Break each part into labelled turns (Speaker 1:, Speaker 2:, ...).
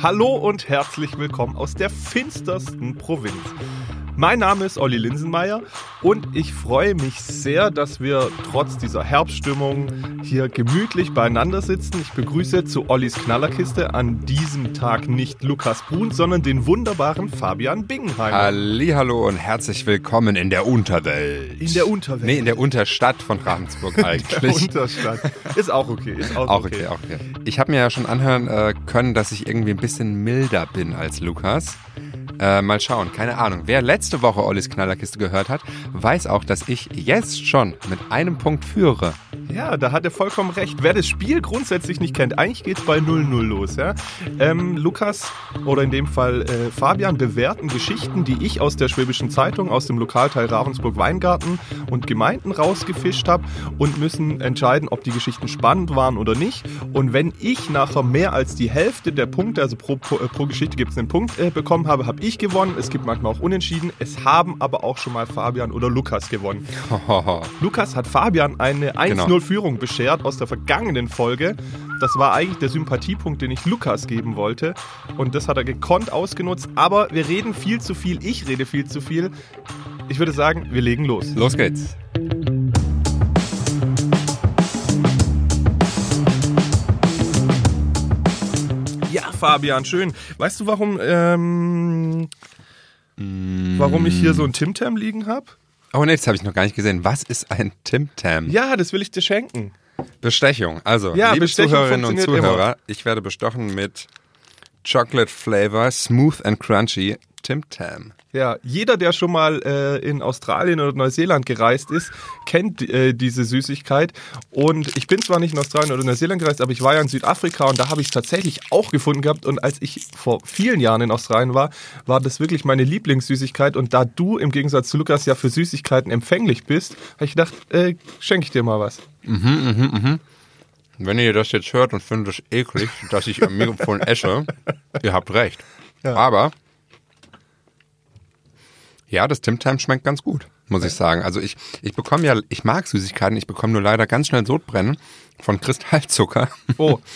Speaker 1: Hallo und herzlich willkommen aus der finstersten Provinz. Mein Name ist Olli Linsenmeier und ich freue mich sehr, dass wir trotz dieser Herbststimmung hier gemütlich beieinander sitzen. Ich begrüße zu Ollis Knallerkiste an diesem Tag nicht Lukas Brun, sondern den wunderbaren Fabian Bingenheim.
Speaker 2: Hallo und herzlich willkommen in der Unterwelt.
Speaker 1: In der Unterwelt.
Speaker 2: Nee, in der Unterstadt von Ravensburg eigentlich.
Speaker 1: der Unterstadt. Ist auch okay. Ist auch,
Speaker 2: Auch
Speaker 1: okay.
Speaker 2: okay, auch okay. Ich habe mir ja schon anhören äh, können, dass ich irgendwie ein bisschen milder bin als Lukas. Äh, mal schauen, keine Ahnung. Wer letzte Woche Ollis Knallerkiste gehört hat, weiß auch, dass ich jetzt schon mit einem Punkt führe.
Speaker 1: Ja, da hat er vollkommen recht. Wer das Spiel grundsätzlich nicht kennt, eigentlich geht's bei 0-0 los. Ja? Ähm, Lukas oder in dem Fall äh, Fabian bewerten Geschichten, die ich aus der Schwäbischen Zeitung, aus dem Lokalteil Ravensburg-Weingarten und Gemeinden rausgefischt habe und müssen entscheiden, ob die Geschichten spannend waren oder nicht. Und wenn ich nachher mehr als die Hälfte der Punkte, also pro, pro, äh, pro Geschichte gibt es einen Punkt, äh, bekommen habe, habe ich gewonnen. Es gibt manchmal auch Unentschieden. Es haben aber auch schon mal Fabian oder Lukas gewonnen. Lukas hat Fabian eine 1-0-Führung beschert aus der vergangenen Folge. Das war eigentlich der Sympathiepunkt, den ich Lukas geben wollte. Und das hat er gekonnt ausgenutzt. Aber wir reden viel zu viel. Ich rede viel zu viel. Ich würde sagen, wir legen los.
Speaker 2: Los geht's.
Speaker 1: Fabian, schön. Weißt du, warum, ähm, warum ich hier so ein Tim Tam liegen habe?
Speaker 2: Oh nee, das habe ich noch gar nicht gesehen. Was ist ein Tim Tam?
Speaker 1: Ja, das will ich dir schenken.
Speaker 2: Bestechung. Also,
Speaker 1: Ja,
Speaker 2: liebe
Speaker 1: Bestechung
Speaker 2: Zuhörerinnen und Zuhörer, ich werde bestochen mit Chocolate Flavor, Smooth and Crunchy Tim Tam.
Speaker 1: Ja, jeder, der schon mal äh, in Australien oder Neuseeland gereist ist, kennt äh, diese Süßigkeit. Und ich bin zwar nicht in Australien oder Neuseeland gereist, aber ich war ja in Südafrika und da habe ich es tatsächlich auch gefunden gehabt. Und als ich vor vielen Jahren in Australien war, war das wirklich meine Lieblingssüßigkeit. Und da du im Gegensatz zu Lukas ja für Süßigkeiten empfänglich bist, habe ich gedacht, äh, schenke ich dir mal was.
Speaker 2: Wenn ihr das jetzt hört und findet es eklig, dass ich am Mikrofon esse, ihr habt recht.
Speaker 1: Ja.
Speaker 2: Aber ja, das Tim Tam schmeckt ganz gut, muss ich sagen. Also ich, ich bekomme ja, ich mag Süßigkeiten, ich bekomme nur leider ganz schnell Sodbrennen von Kristallzucker.
Speaker 1: Oh,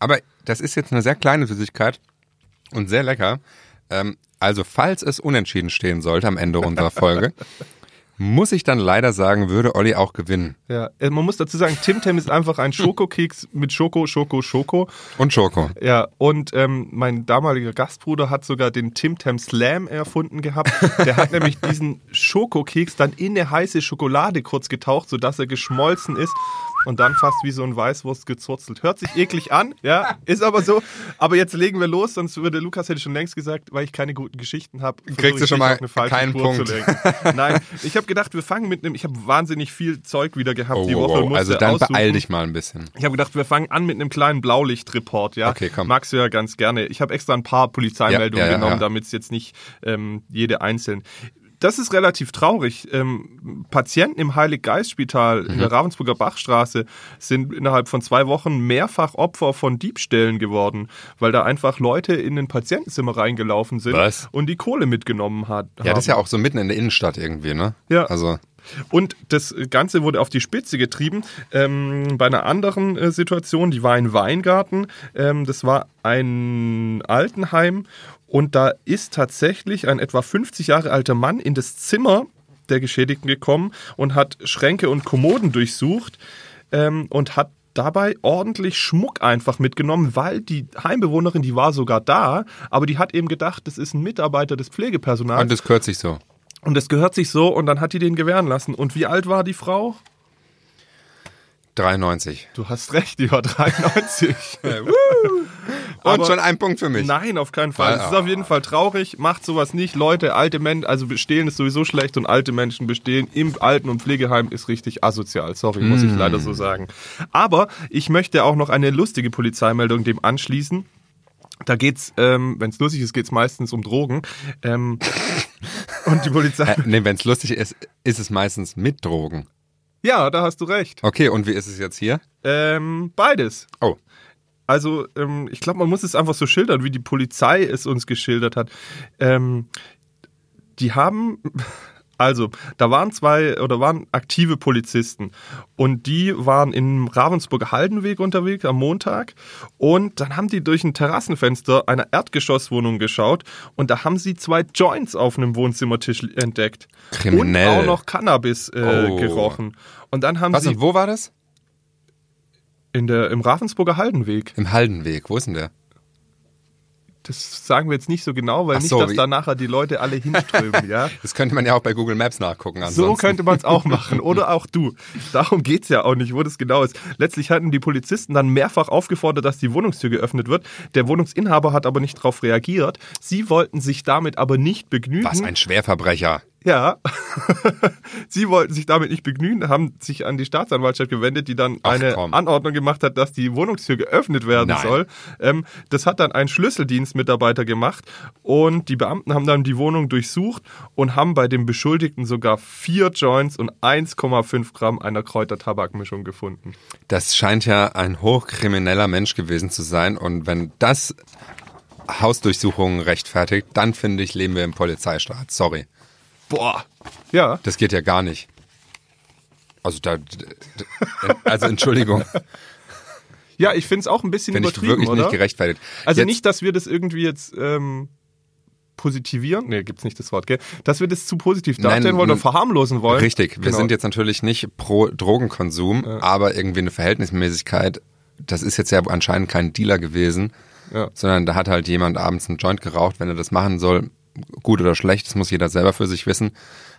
Speaker 2: Aber das ist jetzt eine sehr kleine Süßigkeit und sehr lecker. Ähm, also falls es unentschieden stehen sollte am Ende unserer Folge, muss ich dann leider sagen, würde Olli auch gewinnen.
Speaker 1: ja. Äh, Man muss dazu sagen, Tim Tam ist einfach ein Schokokeks mit Schoko, Schoko, Schoko.
Speaker 2: Und Schoko.
Speaker 1: Ja, und ähm, mein damaliger Gastbruder hat sogar den Tim Tam Slam erfunden gehabt. Der hat nämlich diesen Schokokeks dann in eine heiße Schokolade kurz getaucht, sodass er geschmolzen ist und dann fast wie so ein Weißwurst gezurzelt. Hört sich eklig an, ja, ist aber so. Aber jetzt legen wir los, sonst würde Lukas hätte schon längst gesagt, weil ich keine guten Geschichten habe.
Speaker 2: Kriegst du schon mal keinen Punkt.
Speaker 1: Nein, ich habe gedacht, wir fangen mit einem, ich habe wahnsinnig viel Zeug wieder gehabt
Speaker 2: Oh,
Speaker 1: die Woche.
Speaker 2: wow. Also dann
Speaker 1: aussuchen.
Speaker 2: beeil dich mal ein bisschen.
Speaker 1: Ich habe gedacht, wir fangen an mit einem kleinen Blaulichtreport, ja.
Speaker 2: Okay, komm.
Speaker 1: Magst du ja ganz gerne. Ich habe extra ein paar Polizeimeldungen
Speaker 2: Ja, ja, ja,
Speaker 1: genommen, damit es jetzt nicht ähm, jede einzeln. Das ist relativ traurig. Ähm, Patienten im Heilig-Geist-Spital in
Speaker 2: Mhm.
Speaker 1: der Ravensburger Bachstraße sind innerhalb von zwei Wochen mehrfach Opfer von Diebstählen geworden, weil da einfach Leute in ein Patientenzimmer reingelaufen sind
Speaker 2: Was?
Speaker 1: und die Kohle mitgenommen hat.
Speaker 2: Ja, das ist ja auch so mitten in der Innenstadt irgendwie, ne?
Speaker 1: Ja.
Speaker 2: Also,
Speaker 1: Und das Ganze wurde auf die Spitze getrieben ähm, bei einer anderen äh, Situation, die war in Weingarten. Ähm, das war ein Altenheim und da ist tatsächlich ein etwa 50 Jahre alter Mann in das Zimmer der Geschädigten gekommen und hat Schränke und Kommoden durchsucht ähm, und hat dabei ordentlich Schmuck einfach mitgenommen, weil die Heimbewohnerin, die war sogar da, aber die hat eben gedacht, das ist ein Mitarbeiter des Pflegepersonals.
Speaker 2: und das gehört sich so.
Speaker 1: Und das gehört sich so und dann hat die den gewähren lassen. Und wie alt war die Frau?
Speaker 2: 93.
Speaker 1: Du hast recht, die war 93.
Speaker 2: Und
Speaker 1: Aber-
Speaker 2: schon ein Punkt für mich.
Speaker 1: Nein, auf keinen Fall. Es ist auf jeden Fall traurig. Macht sowas nicht. Leute, alte Menschen, also bestehlen ist sowieso schlecht und alte Menschen bestehlen im Alten- und Pflegeheim ist richtig asozial. Sorry, muss ich leider so sagen. Aber ich möchte auch noch eine lustige Polizeimeldung dem anschließen. Da geht's, ähm, wenn es lustig ist, geht's meistens um Drogen. Ähm, und die Polizei.
Speaker 2: Äh, nee, wenn es lustig ist, ist es meistens mit Drogen.
Speaker 1: Ja, da hast du recht.
Speaker 2: Okay, und wie ist es jetzt hier?
Speaker 1: Ähm, beides.
Speaker 2: Oh,
Speaker 1: Also, ähm, ich glaube, man muss es einfach so schildern, wie die Polizei es uns geschildert hat. Ähm, die haben Also, da waren zwei oder waren aktive Polizisten und die waren im Ravensburger Haldenweg unterwegs am Montag und dann haben die durch ein Terrassenfenster einer Erdgeschosswohnung geschaut und da haben sie zwei Joints auf einem Wohnzimmertisch entdeckt.
Speaker 2: Kriminell.
Speaker 1: Und auch noch Cannabis äh,
Speaker 2: Oh.
Speaker 1: gerochen. Und dann haben
Speaker 2: Was
Speaker 1: sie
Speaker 2: wo war das?
Speaker 1: In der, im Ravensburger Haldenweg,
Speaker 2: Im Haldenweg. Wo ist denn der?
Speaker 1: das sagen wir jetzt nicht so genau, weil
Speaker 2: Ach
Speaker 1: nicht,
Speaker 2: so,
Speaker 1: dass da nachher die Leute alle hinströmen, ja.
Speaker 2: Das könnte man ja auch bei Google Maps nachgucken.
Speaker 1: So
Speaker 2: Ansonsten.
Speaker 1: könnte man es auch machen. Oder auch du. Darum geht's ja auch nicht, wo das genau ist. Letztlich hatten die Polizisten dann mehrfach aufgefordert, dass die Wohnungstür geöffnet wird. Der Wohnungsinhaber hat aber nicht darauf reagiert. Sie wollten sich damit aber nicht begnügen.
Speaker 2: Was ein Schwerverbrecher.
Speaker 1: Ja. Sie wollten sich damit nicht begnügen, haben sich an die Staatsanwaltschaft gewendet, die dann
Speaker 2: Ach,
Speaker 1: eine
Speaker 2: komm.
Speaker 1: Anordnung gemacht hat, dass die Wohnungstür geöffnet werden
Speaker 2: Nein.
Speaker 1: soll. Ähm, das hat dann ein Schlüsseldienstmitarbeiter gemacht und die Beamten haben dann die Wohnung durchsucht und haben bei dem Beschuldigten sogar vier Joints und 1,5 Gramm einer Kräutertabakmischung gefunden.
Speaker 2: Das scheint ja ein hochkrimineller Mensch gewesen zu sein. Und wenn das Hausdurchsuchungen rechtfertigt, dann finde ich, leben wir im Polizeistaat. Sorry.
Speaker 1: Boah. Ja.
Speaker 2: Das geht ja gar nicht. Also da, also Entschuldigung,
Speaker 1: Ja, ich finde es auch ein bisschen
Speaker 2: finde ich
Speaker 1: übertrieben,
Speaker 2: wirklich
Speaker 1: oder?
Speaker 2: nicht gerechtfertigt.
Speaker 1: Also
Speaker 2: Jetzt-
Speaker 1: nicht, dass wir das irgendwie jetzt ähm, positivieren, nee, gibt's nicht das Wort, gell? Dass wir das zu positiv darstellen
Speaker 2: Nein,
Speaker 1: wollen oder verharmlosen wollen.
Speaker 2: Richtig, wir
Speaker 1: Genau.
Speaker 2: sind jetzt natürlich nicht pro Drogenkonsum, aber irgendwie eine Verhältnismäßigkeit. Das ist jetzt ja anscheinend kein Dealer gewesen,
Speaker 1: Ja.
Speaker 2: sondern da hat halt jemand abends einen Joint geraucht. Wenn er das machen soll, gut oder schlecht, das muss jeder selber für sich wissen.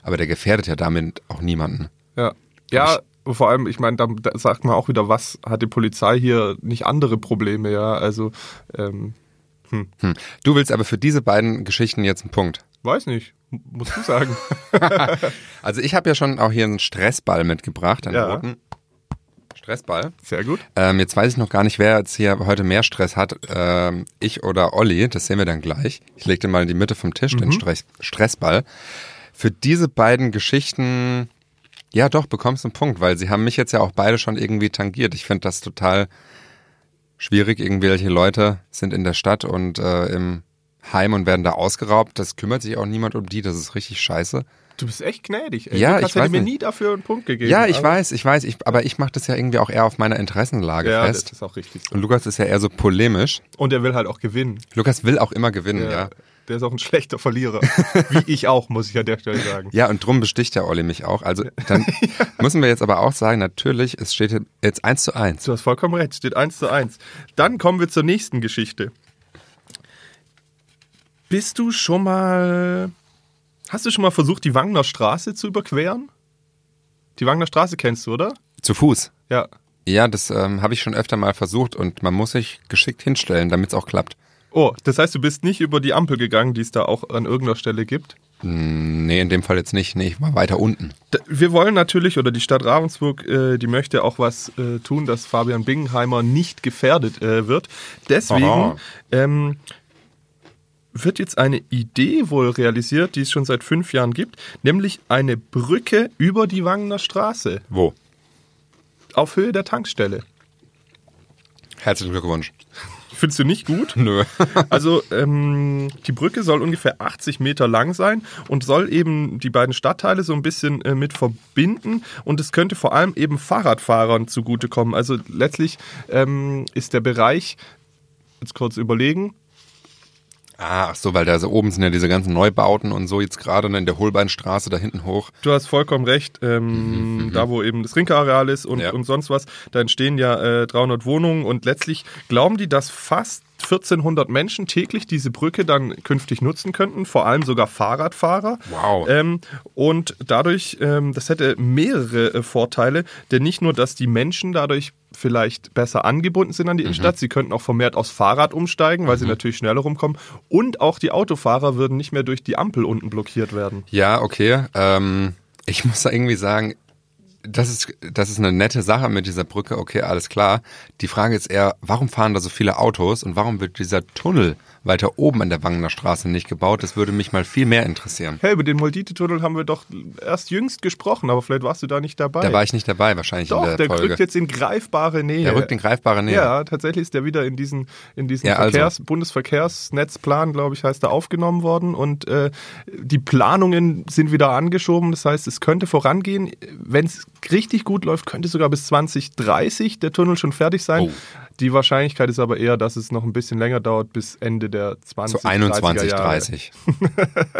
Speaker 2: Aber der gefährdet ja damit auch niemanden.
Speaker 1: Ja, ja vor allem, ich meine, da, da sagt man auch wieder, was hat die Polizei hier nicht andere Probleme, ja? Also, ähm,
Speaker 2: Hm. Du willst aber für diese beiden Geschichten jetzt einen Punkt.
Speaker 1: weiß nicht, m- musst du sagen.
Speaker 2: Also ich habe ja schon auch hier einen Stressball mitgebracht, einen
Speaker 1: Ja.
Speaker 2: roten Stressball.
Speaker 1: Sehr gut.
Speaker 2: Ähm, jetzt weiß ich noch gar nicht, wer jetzt hier heute mehr Stress hat. Ähm, ich oder Olli, das sehen wir dann gleich. Ich leg den mal in die Mitte vom Tisch, den Stress Stressball. Für diese beiden Geschichten, ja doch, bekommst du einen Punkt, weil sie haben mich jetzt ja auch beide schon irgendwie tangiert. Ich finde das total schwierig. Irgendwelche Leute sind in der Stadt und äh, im Heim und werden da ausgeraubt. Das kümmert sich auch niemand um die. Das ist richtig scheiße.
Speaker 1: Du bist echt gnädig, ey.
Speaker 2: Ja,
Speaker 1: Lukas
Speaker 2: ich
Speaker 1: hätte
Speaker 2: weiß
Speaker 1: mir nie dafür einen Punkt gegeben.
Speaker 2: Ja, ich
Speaker 1: aber-
Speaker 2: weiß, ich weiß, ich, aber ich mache das ja irgendwie auch eher auf meiner Interessenlage
Speaker 1: Ja, das
Speaker 2: fest.
Speaker 1: ist auch richtig so.
Speaker 2: Und Lukas ist ja eher so polemisch.
Speaker 1: Und er will halt auch gewinnen.
Speaker 2: Lukas will auch immer gewinnen, ja.
Speaker 1: Der ist auch ein schlechter Verlierer. Wie ich auch, muss ich an der Stelle sagen.
Speaker 2: Ja, und drum besticht der Olli mich auch. Also dann müssen wir jetzt aber auch sagen, natürlich, es steht jetzt eins zu eins.
Speaker 1: Du hast vollkommen recht, steht 1 zu 1. Dann kommen wir zur nächsten Geschichte. Bist du schon mal. Hast du schon mal versucht, die Wangner Straße zu überqueren? Die Wangner Straße kennst du, oder?
Speaker 2: Zu Fuß.
Speaker 1: Ja.
Speaker 2: Ja, das ähm, habe ich schon öfter mal versucht und man muss sich geschickt hinstellen, damit es auch klappt.
Speaker 1: Oh, das heißt, du bist nicht über die Ampel gegangen, die es da auch an irgendeiner Stelle gibt?
Speaker 2: Hm, Nee, in dem Fall jetzt nicht. Nee, ich war weiter unten.
Speaker 1: Wir wollen natürlich, oder die Stadt Ravensburg, äh, die möchte auch was äh, tun, dass Fabian Bingenheimer nicht gefährdet äh, wird. Deswegen ähm, wird jetzt eine Idee wohl realisiert, die es schon seit fünf Jahren gibt, nämlich eine Brücke über die Wangener Straße
Speaker 2: Wo?
Speaker 1: auf Höhe der Tankstelle.
Speaker 2: Herzlichen Glückwunsch.
Speaker 1: Findest du nicht gut?
Speaker 2: Nö.
Speaker 1: Also ähm, die Brücke soll ungefähr 80 Meter lang sein und soll eben die beiden Stadtteile so ein bisschen äh, mit verbinden und es könnte vor allem eben Fahrradfahrern zugutekommen. Also letztlich ähm, ist der Bereich, jetzt kurz überlegen,
Speaker 2: Ah, ach so, weil da so oben sind ja diese ganzen Neubauten und so jetzt gerade ne, in der Holbeinstraße da hinten hoch.
Speaker 1: Du hast vollkommen recht. Ähm, Da, wo eben das Rinkeareal ist und,
Speaker 2: Ja.
Speaker 1: und sonst was, da entstehen ja äh, 300 Wohnungen und letztlich glauben die, dass fast 1400 Menschen täglich diese Brücke dann künftig nutzen könnten, vor allem sogar Fahrradfahrer.
Speaker 2: Wow.
Speaker 1: Ähm, und dadurch, ähm, das hätte mehrere äh, Vorteile, denn nicht nur, dass die Menschen dadurch vielleicht besser angebunden sind an die Innenstadt, sie könnten auch vermehrt aufs Fahrrad umsteigen, weil sie natürlich schneller rumkommen und auch die Autofahrer würden nicht mehr durch die Ampel unten blockiert werden.
Speaker 2: Ja, okay. Ähm, ich muss da irgendwie sagen, das ist, das ist eine nette Sache mit dieser Brücke, okay, alles klar. Die Frage ist eher, warum fahren da so viele Autos und warum wird dieser Tunnel weiter oben an der Wangener Straße nicht gebaut? Das würde mich mal viel mehr interessieren.
Speaker 1: Hey, über den Moldite-Tunnel haben wir doch erst jüngst gesprochen, aber vielleicht warst du da nicht dabei.
Speaker 2: Da war ich nicht dabei, wahrscheinlich
Speaker 1: doch,
Speaker 2: in der,
Speaker 1: der
Speaker 2: Folge.
Speaker 1: rückt jetzt in greifbare Nähe.
Speaker 2: der rückt in greifbare Nähe.
Speaker 1: Ja, tatsächlich ist der wieder in diesen, in diesen
Speaker 2: Ja, also.
Speaker 1: Verkehrs-, Bundesverkehrsnetzplan, glaube ich, heißt er, aufgenommen worden. Und äh, die Planungen sind wieder angeschoben. Das heißt, es könnte vorangehen. Wenn es richtig gut läuft, könnte sogar bis 2030 der Tunnel schon fertig sein.
Speaker 2: Oh.
Speaker 1: Die Wahrscheinlichkeit ist aber eher, dass es noch ein bisschen länger dauert, bis Ende der 20
Speaker 2: So 21,
Speaker 1: 30er Jahre.
Speaker 2: 30.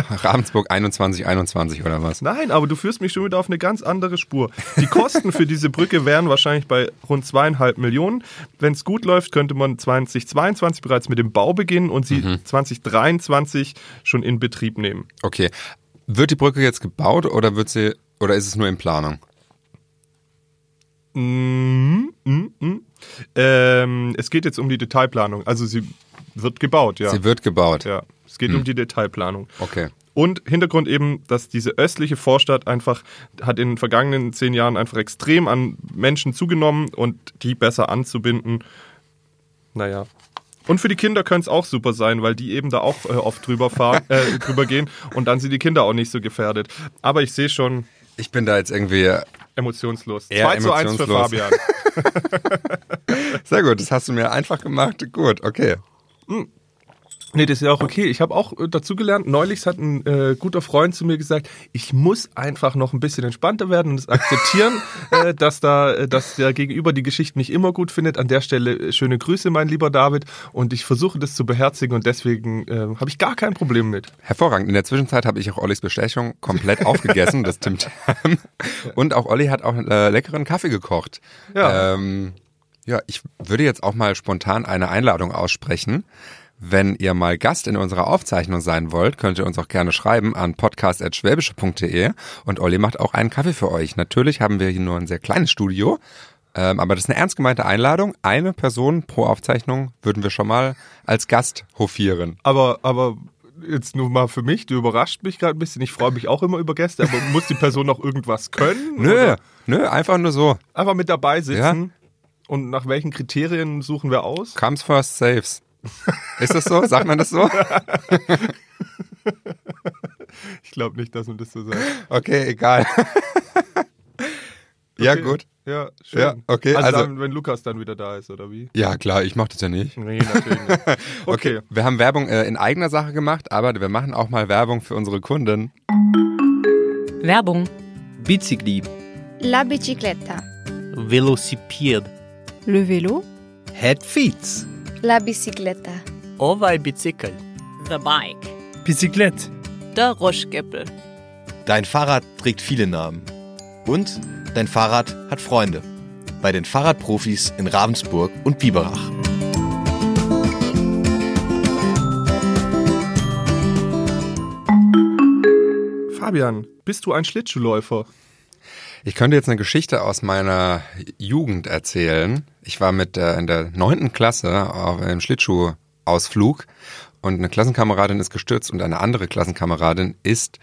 Speaker 2: Ravensburg 21, 21 oder was?
Speaker 1: Nein, aber du führst mich schon wieder auf eine ganz andere Spur. Die Kosten für diese Brücke wären wahrscheinlich bei rund zweieinhalb Millionen. Wenn es gut läuft, könnte man 2022 bereits mit dem Bau beginnen und sie 2023 schon in Betrieb nehmen.
Speaker 2: Okay. Wird die Brücke jetzt gebaut oder wird sie, oder ist es nur in Planung?
Speaker 1: Mm, mm, mm. Ähm, es geht jetzt um die Detailplanung. Also sie wird gebaut, ja.
Speaker 2: Sie wird gebaut.
Speaker 1: ja. Es geht um die Detailplanung.
Speaker 2: Okay.
Speaker 1: Und Hintergrund eben, dass diese östliche Vorstadt einfach hat in den vergangenen zehn Jahren einfach extrem an Menschen zugenommen und die besser anzubinden. Naja. Und für die Kinder könnte es auch super sein, weil die eben da auch äh, oft drüber fahren, äh, drüber gehen und dann sind die Kinder auch nicht so gefährdet. Aber ich sehe schon
Speaker 2: Ich bin da jetzt irgendwie
Speaker 1: emotionslos.
Speaker 2: Eher
Speaker 1: 2 zu 1 für. Fabian.
Speaker 2: Sehr gut, das hast du mir einfach gemacht. Gut, okay.
Speaker 1: Nee, das ist ja auch okay. Ich habe auch äh, dazu gelernt, neulich hat ein äh, guter Freund zu mir gesagt, ich muss einfach noch ein bisschen entspannter werden und es akzeptieren, äh, dass da, äh, dass der Gegenüber die Geschichte nicht immer gut findet. An der Stelle äh, schöne Grüße, mein lieber David. Und ich versuche das zu beherzigen und deswegen äh, habe ich gar kein Problem mit.
Speaker 2: Hervorragend. In der Zwischenzeit habe ich auch Ollis Bestechung komplett aufgegessen, das Tim Tam. Und auch Olli hat auch äh, leckeren Kaffee gekocht.
Speaker 1: Ja.
Speaker 2: Ähm, ja, ich würde jetzt auch mal spontan eine Einladung aussprechen. Wenn ihr mal Gast in unserer Aufzeichnung sein wollt, könnt ihr uns auch gerne schreiben an podcast.schwäbische.de und Olli macht auch einen Kaffee für euch. Natürlich haben wir hier nur ein sehr kleines Studio, ähm, aber das ist eine ernst gemeinte Einladung. Eine Person pro Aufzeichnung würden wir schon mal als Gast hofieren.
Speaker 1: Aber, aber jetzt nur mal für mich, du überrascht mich gerade ein bisschen. Ich freue mich auch immer über Gäste, aber muss die Person noch irgendwas können?
Speaker 2: Nö,
Speaker 1: Oder
Speaker 2: nö, einfach nur so.
Speaker 1: Einfach mit dabei sitzen. Und nach welchen Kriterien suchen wir aus?
Speaker 2: Comes first saves. Ist das so? Sagt man das so?
Speaker 1: Ich glaube nicht, dass man das so sagt.
Speaker 2: Okay, egal. Ja,
Speaker 1: Okay.
Speaker 2: gut.
Speaker 1: Ja, schön.
Speaker 2: Ja, okay,
Speaker 1: Also,
Speaker 2: also-
Speaker 1: dann, wenn Lukas dann wieder da ist, oder wie?
Speaker 2: Ja, klar, ich mach das ja nicht.
Speaker 1: Nee, natürlich nicht. Okay.
Speaker 2: Wir haben Werbung äh, in eigener Sache gemacht, aber wir machen auch mal Werbung für unsere Kunden.
Speaker 3: Werbung.
Speaker 4: Bicicli,
Speaker 5: La bicicletta.
Speaker 6: Velocipede.
Speaker 3: Le vélo.
Speaker 4: Head Feeds,
Speaker 5: La bicicletta.
Speaker 6: Ovaj bicicl.
Speaker 3: The bike.
Speaker 4: Bicyclette.
Speaker 3: Der Roschgeppel.
Speaker 7: Dein Fahrrad trägt viele Namen. Und dein Fahrrad hat Freunde. Bei den Fahrradprofis in Ravensburg und Biberach.
Speaker 1: Fabian, bist du ein Schlittschuhläufer?
Speaker 2: Ich könnte jetzt eine Geschichte aus meiner Jugend erzählen. Ich war mit äh, in der neunten Klasse auf einem Schlittschuhausflug und eine Klassenkameradin ist gestürzt und eine andere Klassenkameradin ist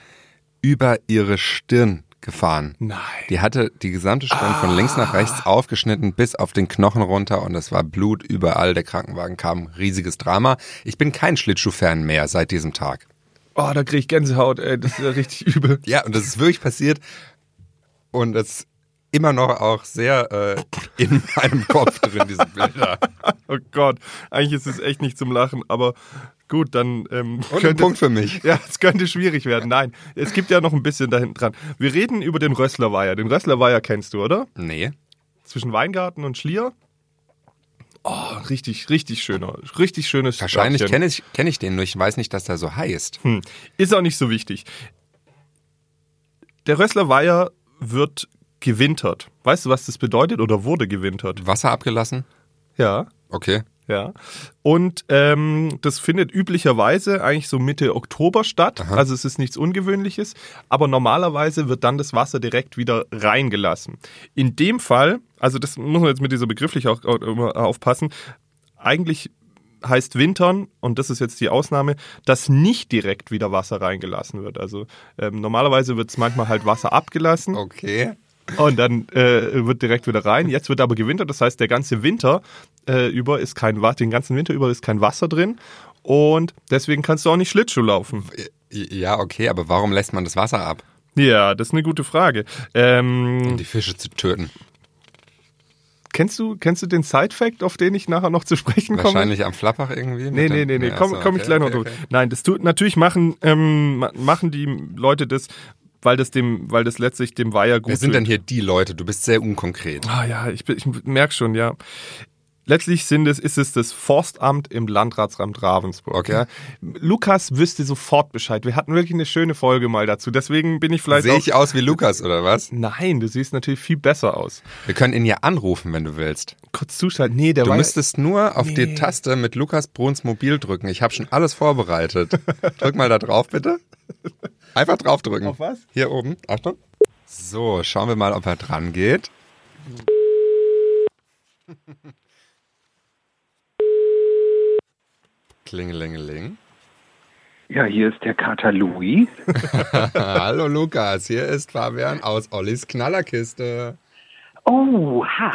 Speaker 2: über ihre Stirn gefahren.
Speaker 1: Nein.
Speaker 2: Die hatte die gesamte Stirn von links nach rechts aufgeschnitten bis auf den Knochen runter und es war Blut überall. Der Krankenwagen kam, riesiges Drama. Ich bin kein Schlittschuh-Fan mehr seit diesem Tag.
Speaker 1: Oh, da krieg ich Gänsehaut, ey. Das ist ja richtig übel.
Speaker 2: Ja, und das ist wirklich passiert und es immer noch auch sehr äh, in meinem Kopf drin, diese Bilder.
Speaker 1: Oh Gott, eigentlich ist es echt nicht zum Lachen, aber gut, dann ähm,
Speaker 2: Und ein
Speaker 1: könnte
Speaker 2: Punkt für mich.
Speaker 1: Ja, es könnte schwierig werden. Nein, es gibt ja noch ein bisschen da hinten dran. Wir reden über den Rösslerweiher. Den Rösslerweiher kennst du, oder?
Speaker 2: Nee.
Speaker 1: Zwischen Weingarten und Schlier. Oh, richtig, richtig schöner, richtig schönes
Speaker 2: Wahrscheinlich kenne ich, kenn ich den nur. Ich weiß nicht, dass der so heißt.
Speaker 1: Hm. Ist auch nicht so wichtig. Der Rösslerweiher wird gewintert. Weißt du, was das bedeutet oder wurde gewintert?
Speaker 2: Wasser abgelassen?
Speaker 1: Ja.
Speaker 2: Okay.
Speaker 1: Ja. Und ähm, das findet üblicherweise eigentlich so Mitte Oktober statt. Also es ist nichts Ungewöhnliches. Aber normalerweise wird dann das Wasser direkt wieder reingelassen. In dem Fall, also das muss man jetzt mit dieser Begrifflichkeit auch, auch immer aufpassen, eigentlich heißt Wintern, und das ist jetzt die Ausnahme, dass nicht direkt wieder Wasser reingelassen wird. Also ähm, normalerweise wird es manchmal halt Wasser abgelassen.
Speaker 2: Okay.
Speaker 1: Und dann äh, wird direkt wieder rein. Jetzt wird aber gewintert, das heißt, der ganze Winter äh, über ist kein Wasser, den ganzen Winter über ist kein Wasser drin. Und deswegen kannst du auch nicht Schlittschuh laufen.
Speaker 2: Ja, okay, aber warum lässt man das Wasser ab,
Speaker 1: Ja, das ist eine gute Frage. Ähm,
Speaker 2: um die Fische zu töten?
Speaker 1: Kennst du kennst du den Side-Fact, auf den ich nachher noch zu sprechen komme?
Speaker 2: Wahrscheinlich am Flappach irgendwie?
Speaker 1: Nee, nee, nee, nee, komm, komm ich gleich noch
Speaker 2: okay.
Speaker 1: Nein, das tut natürlich machen ähm, ma- machen die Leute das, weil das dem weil das letztlich dem Weiher gut
Speaker 2: Wer sind denn hier die Leute? Du bist sehr unkonkret.
Speaker 1: Ah ja, ich, ich merke schon, ja. Letztlich sind es, ist es das Forstamt im Landratsamt Ravensburg.
Speaker 2: Okay.
Speaker 1: Ja. Lukas wüsste sofort Bescheid. Wir hatten wirklich eine schöne Folge mal dazu. Deswegen bin ich vielleicht
Speaker 2: Sehe ich aus wie Lukas oder was?
Speaker 1: Nein, du siehst natürlich viel besser aus.
Speaker 2: Wir können ihn ja anrufen, wenn du willst.
Speaker 1: Kurz zuschalten. Nee, der
Speaker 2: Du müsstest nur auf die
Speaker 1: Nee.
Speaker 2: Taste mit Lukas Bruns Mobil drücken. Ich habe schon alles vorbereitet. Drück mal da drauf, bitte. Einfach draufdrücken.
Speaker 1: Auf was?
Speaker 2: Hier oben. Achtung. So, schauen wir mal, ob er dran geht. Klingelingeling.
Speaker 8: Ja, hier ist der Kater Louis.
Speaker 2: Hallo Lukas, hier ist Fabian aus Ollis Knallerkiste.
Speaker 8: Oha.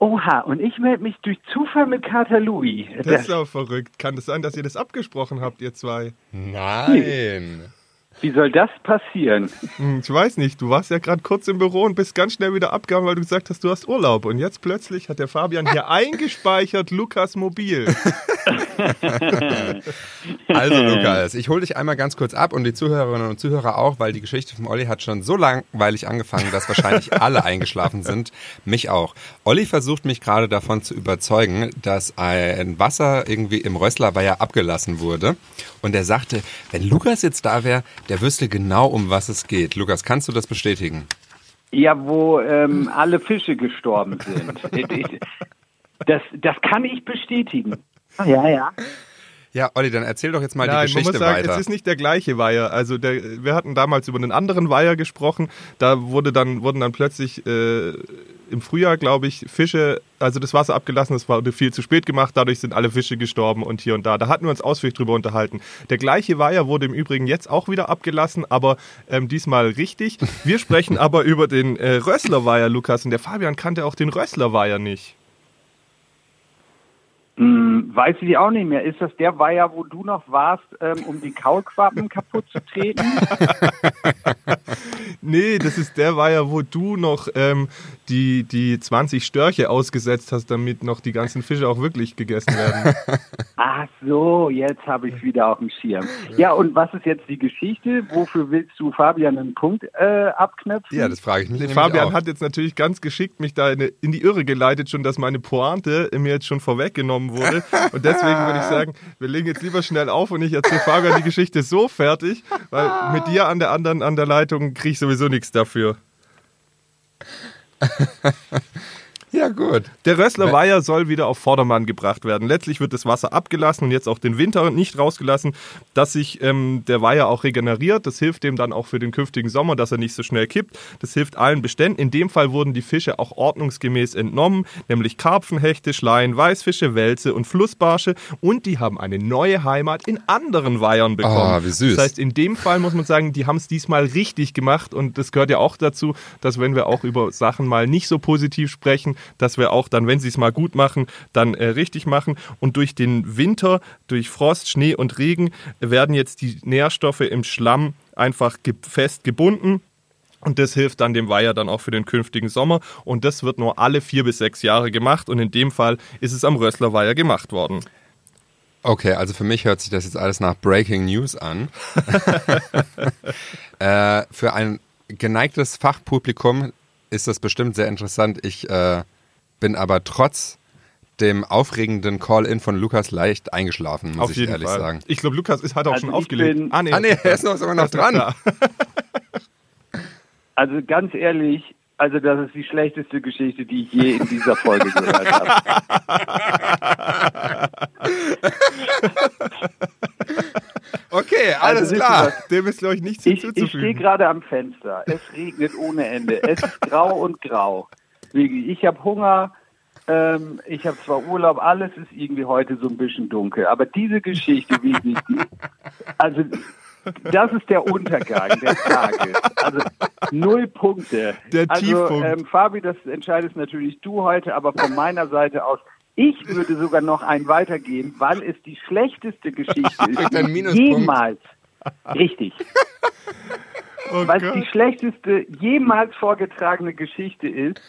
Speaker 8: Oha. Und ich melde mich durch Zufall mit Kater Louis.
Speaker 1: Das ist auch verrückt. Kann es sein, dass ihr das abgesprochen habt, ihr zwei?
Speaker 2: Nein.
Speaker 8: Wie soll das passieren?
Speaker 1: Hm, Ich weiß nicht. Du warst ja gerade kurz im Büro und bist ganz schnell wieder abgehauen, weil du gesagt hast, du hast Urlaub. Und jetzt plötzlich hat der Fabian hier eingespeichert Lukas Mobil.
Speaker 2: Also Lukas, ich hole dich einmal ganz kurz ab und die Zuhörerinnen und Zuhörer auch, weil die Geschichte von Olli hat schon so langweilig angefangen, dass wahrscheinlich alle eingeschlafen sind. Mich auch. Olli versucht mich gerade davon zu überzeugen, dass ein Wasser irgendwie im Rösslerweiher abgelassen wurde. Und er sagte, wenn Lukas jetzt da wäre, der wüsste genau, um was es geht. Lukas, kannst du das bestätigen?
Speaker 8: Ja, wo ähm, alle Fische gestorben sind. Das, das kann ich bestätigen. Ja, ja.
Speaker 2: Ja, Olli, dann erzähl doch jetzt mal die
Speaker 1: Nein, man
Speaker 2: Geschichte
Speaker 1: muss sagen,
Speaker 2: weiter.
Speaker 1: es ist nicht der gleiche Weiher. Also der, wir hatten damals über einen anderen Weiher gesprochen. Da wurde dann, wurden dann plötzlich äh, im Frühjahr, glaube ich, Fische, also das Wasser abgelassen, das wurde viel zu spät gemacht, dadurch sind alle Fische gestorben und hier und da. Da hatten wir uns ausführlich drüber unterhalten. Der gleiche Weiher wurde im Übrigen jetzt auch wieder abgelassen, aber ähm, diesmal richtig. Wir sprechen aber über den äh, Rösslerweiher, Lukas, und der Fabian kannte auch den Rösslerweiher nicht.
Speaker 8: Hm, weiß ich auch nicht mehr. Ist das der Weiher, wo du noch warst, ähm, um die Kaulquappen kaputt zu treten?
Speaker 1: Nee, das ist der Weiher, wo du noch ähm, die, die 20 Störche ausgesetzt hast, damit noch die ganzen Fische auch wirklich gegessen werden.
Speaker 8: Ach so, jetzt habe ich es wieder auf dem Schirm. Ja, und was ist jetzt die Geschichte? Wofür willst du Fabian einen Punkt äh, abknöpfen?
Speaker 2: ja, das frage ich mich
Speaker 1: Fabian
Speaker 2: auch.
Speaker 1: hat jetzt natürlich ganz geschickt mich da in, in die Irre geleitet, schon dass meine Pointe mir jetzt schon vorweggenommen wurde. Und deswegen würde ich sagen, wir legen jetzt lieber schnell auf und ich erzähle Fabian die Geschichte so fertig, weil mit dir an der anderen an der Leitung kriege ich sowieso nichts dafür.
Speaker 2: Ja, gut.
Speaker 1: Der Rössler Weiher soll wieder auf Vordermann gebracht werden. Letztlich wird das Wasser abgelassen und jetzt auch den Winter nicht rausgelassen, dass sich ähm, der Weiher auch regeneriert. Das hilft dem dann auch für den künftigen Sommer, dass er nicht so schnell kippt. Das hilft allen Beständen. In dem Fall wurden die Fische auch ordnungsgemäß entnommen, nämlich Karpfen, Hechte, Schleien, Weißfische, Wälze und Flussbarsche. Und die haben eine neue Heimat in anderen Weihern bekommen.
Speaker 2: Ah, wie süß.
Speaker 1: Das heißt, in dem Fall muss man sagen, die haben es diesmal richtig gemacht und das gehört ja auch dazu, dass wenn wir auch über Sachen mal nicht so positiv sprechen, dass wir auch dann, wenn sie es mal gut machen, dann äh, richtig machen. Und durch den Winter, durch Frost, Schnee und Regen werden jetzt die Nährstoffe im Schlamm einfach ge fest gebunden. Und das hilft dann dem Weiher dann auch für den künftigen Sommer. Und das wird nur alle vier bis sechs Jahre gemacht. Und in dem Fall ist es am Rösslerweiher gemacht worden.
Speaker 2: Okay, also für mich hört sich das jetzt alles nach Breaking News an. äh, für ein geneigtes Fachpublikum ist das bestimmt sehr interessant. Ich äh, bin aber trotz dem aufregenden Call-In von Lukas leicht eingeschlafen, muss
Speaker 1: Auf
Speaker 2: ich
Speaker 1: jeden
Speaker 2: ehrlich
Speaker 1: Fall.
Speaker 2: sagen.
Speaker 1: Ich glaube, Lukas ist, hat auch
Speaker 8: Also
Speaker 1: schon aufgelegt. ah, nee,
Speaker 2: Ah nee, er ist noch sogar noch dran.
Speaker 8: Also ganz ehrlich, also das ist die schlechteste Geschichte, die ich je in dieser Folge gehört habe.
Speaker 2: Okay, alles
Speaker 8: Also, wisst ihr
Speaker 2: klar.
Speaker 1: Dem ist, glaube ich, nichts
Speaker 8: Ich, ich stehe
Speaker 1: hinzuzufügen.
Speaker 8: gerade am Fenster. Es regnet ohne Ende. Es ist grau und grau. Ich habe Hunger. Ähm, ich habe zwar Urlaub, alles ist irgendwie heute so ein bisschen dunkel. Aber diese Geschichte, wirklich, die, also Das ist der Untergang des Tages. Also null Punkte.
Speaker 1: Der
Speaker 8: also,
Speaker 1: Tiefpunkt.
Speaker 8: Ähm, Fabi, das entscheidest natürlich du heute, aber von meiner Seite aus, ich würde sogar noch einen weitergehen, weil es die schlechteste Geschichte ist, die jemals, richtig,
Speaker 1: Oh
Speaker 8: weil es die schlechteste jemals vorgetragene Geschichte ist,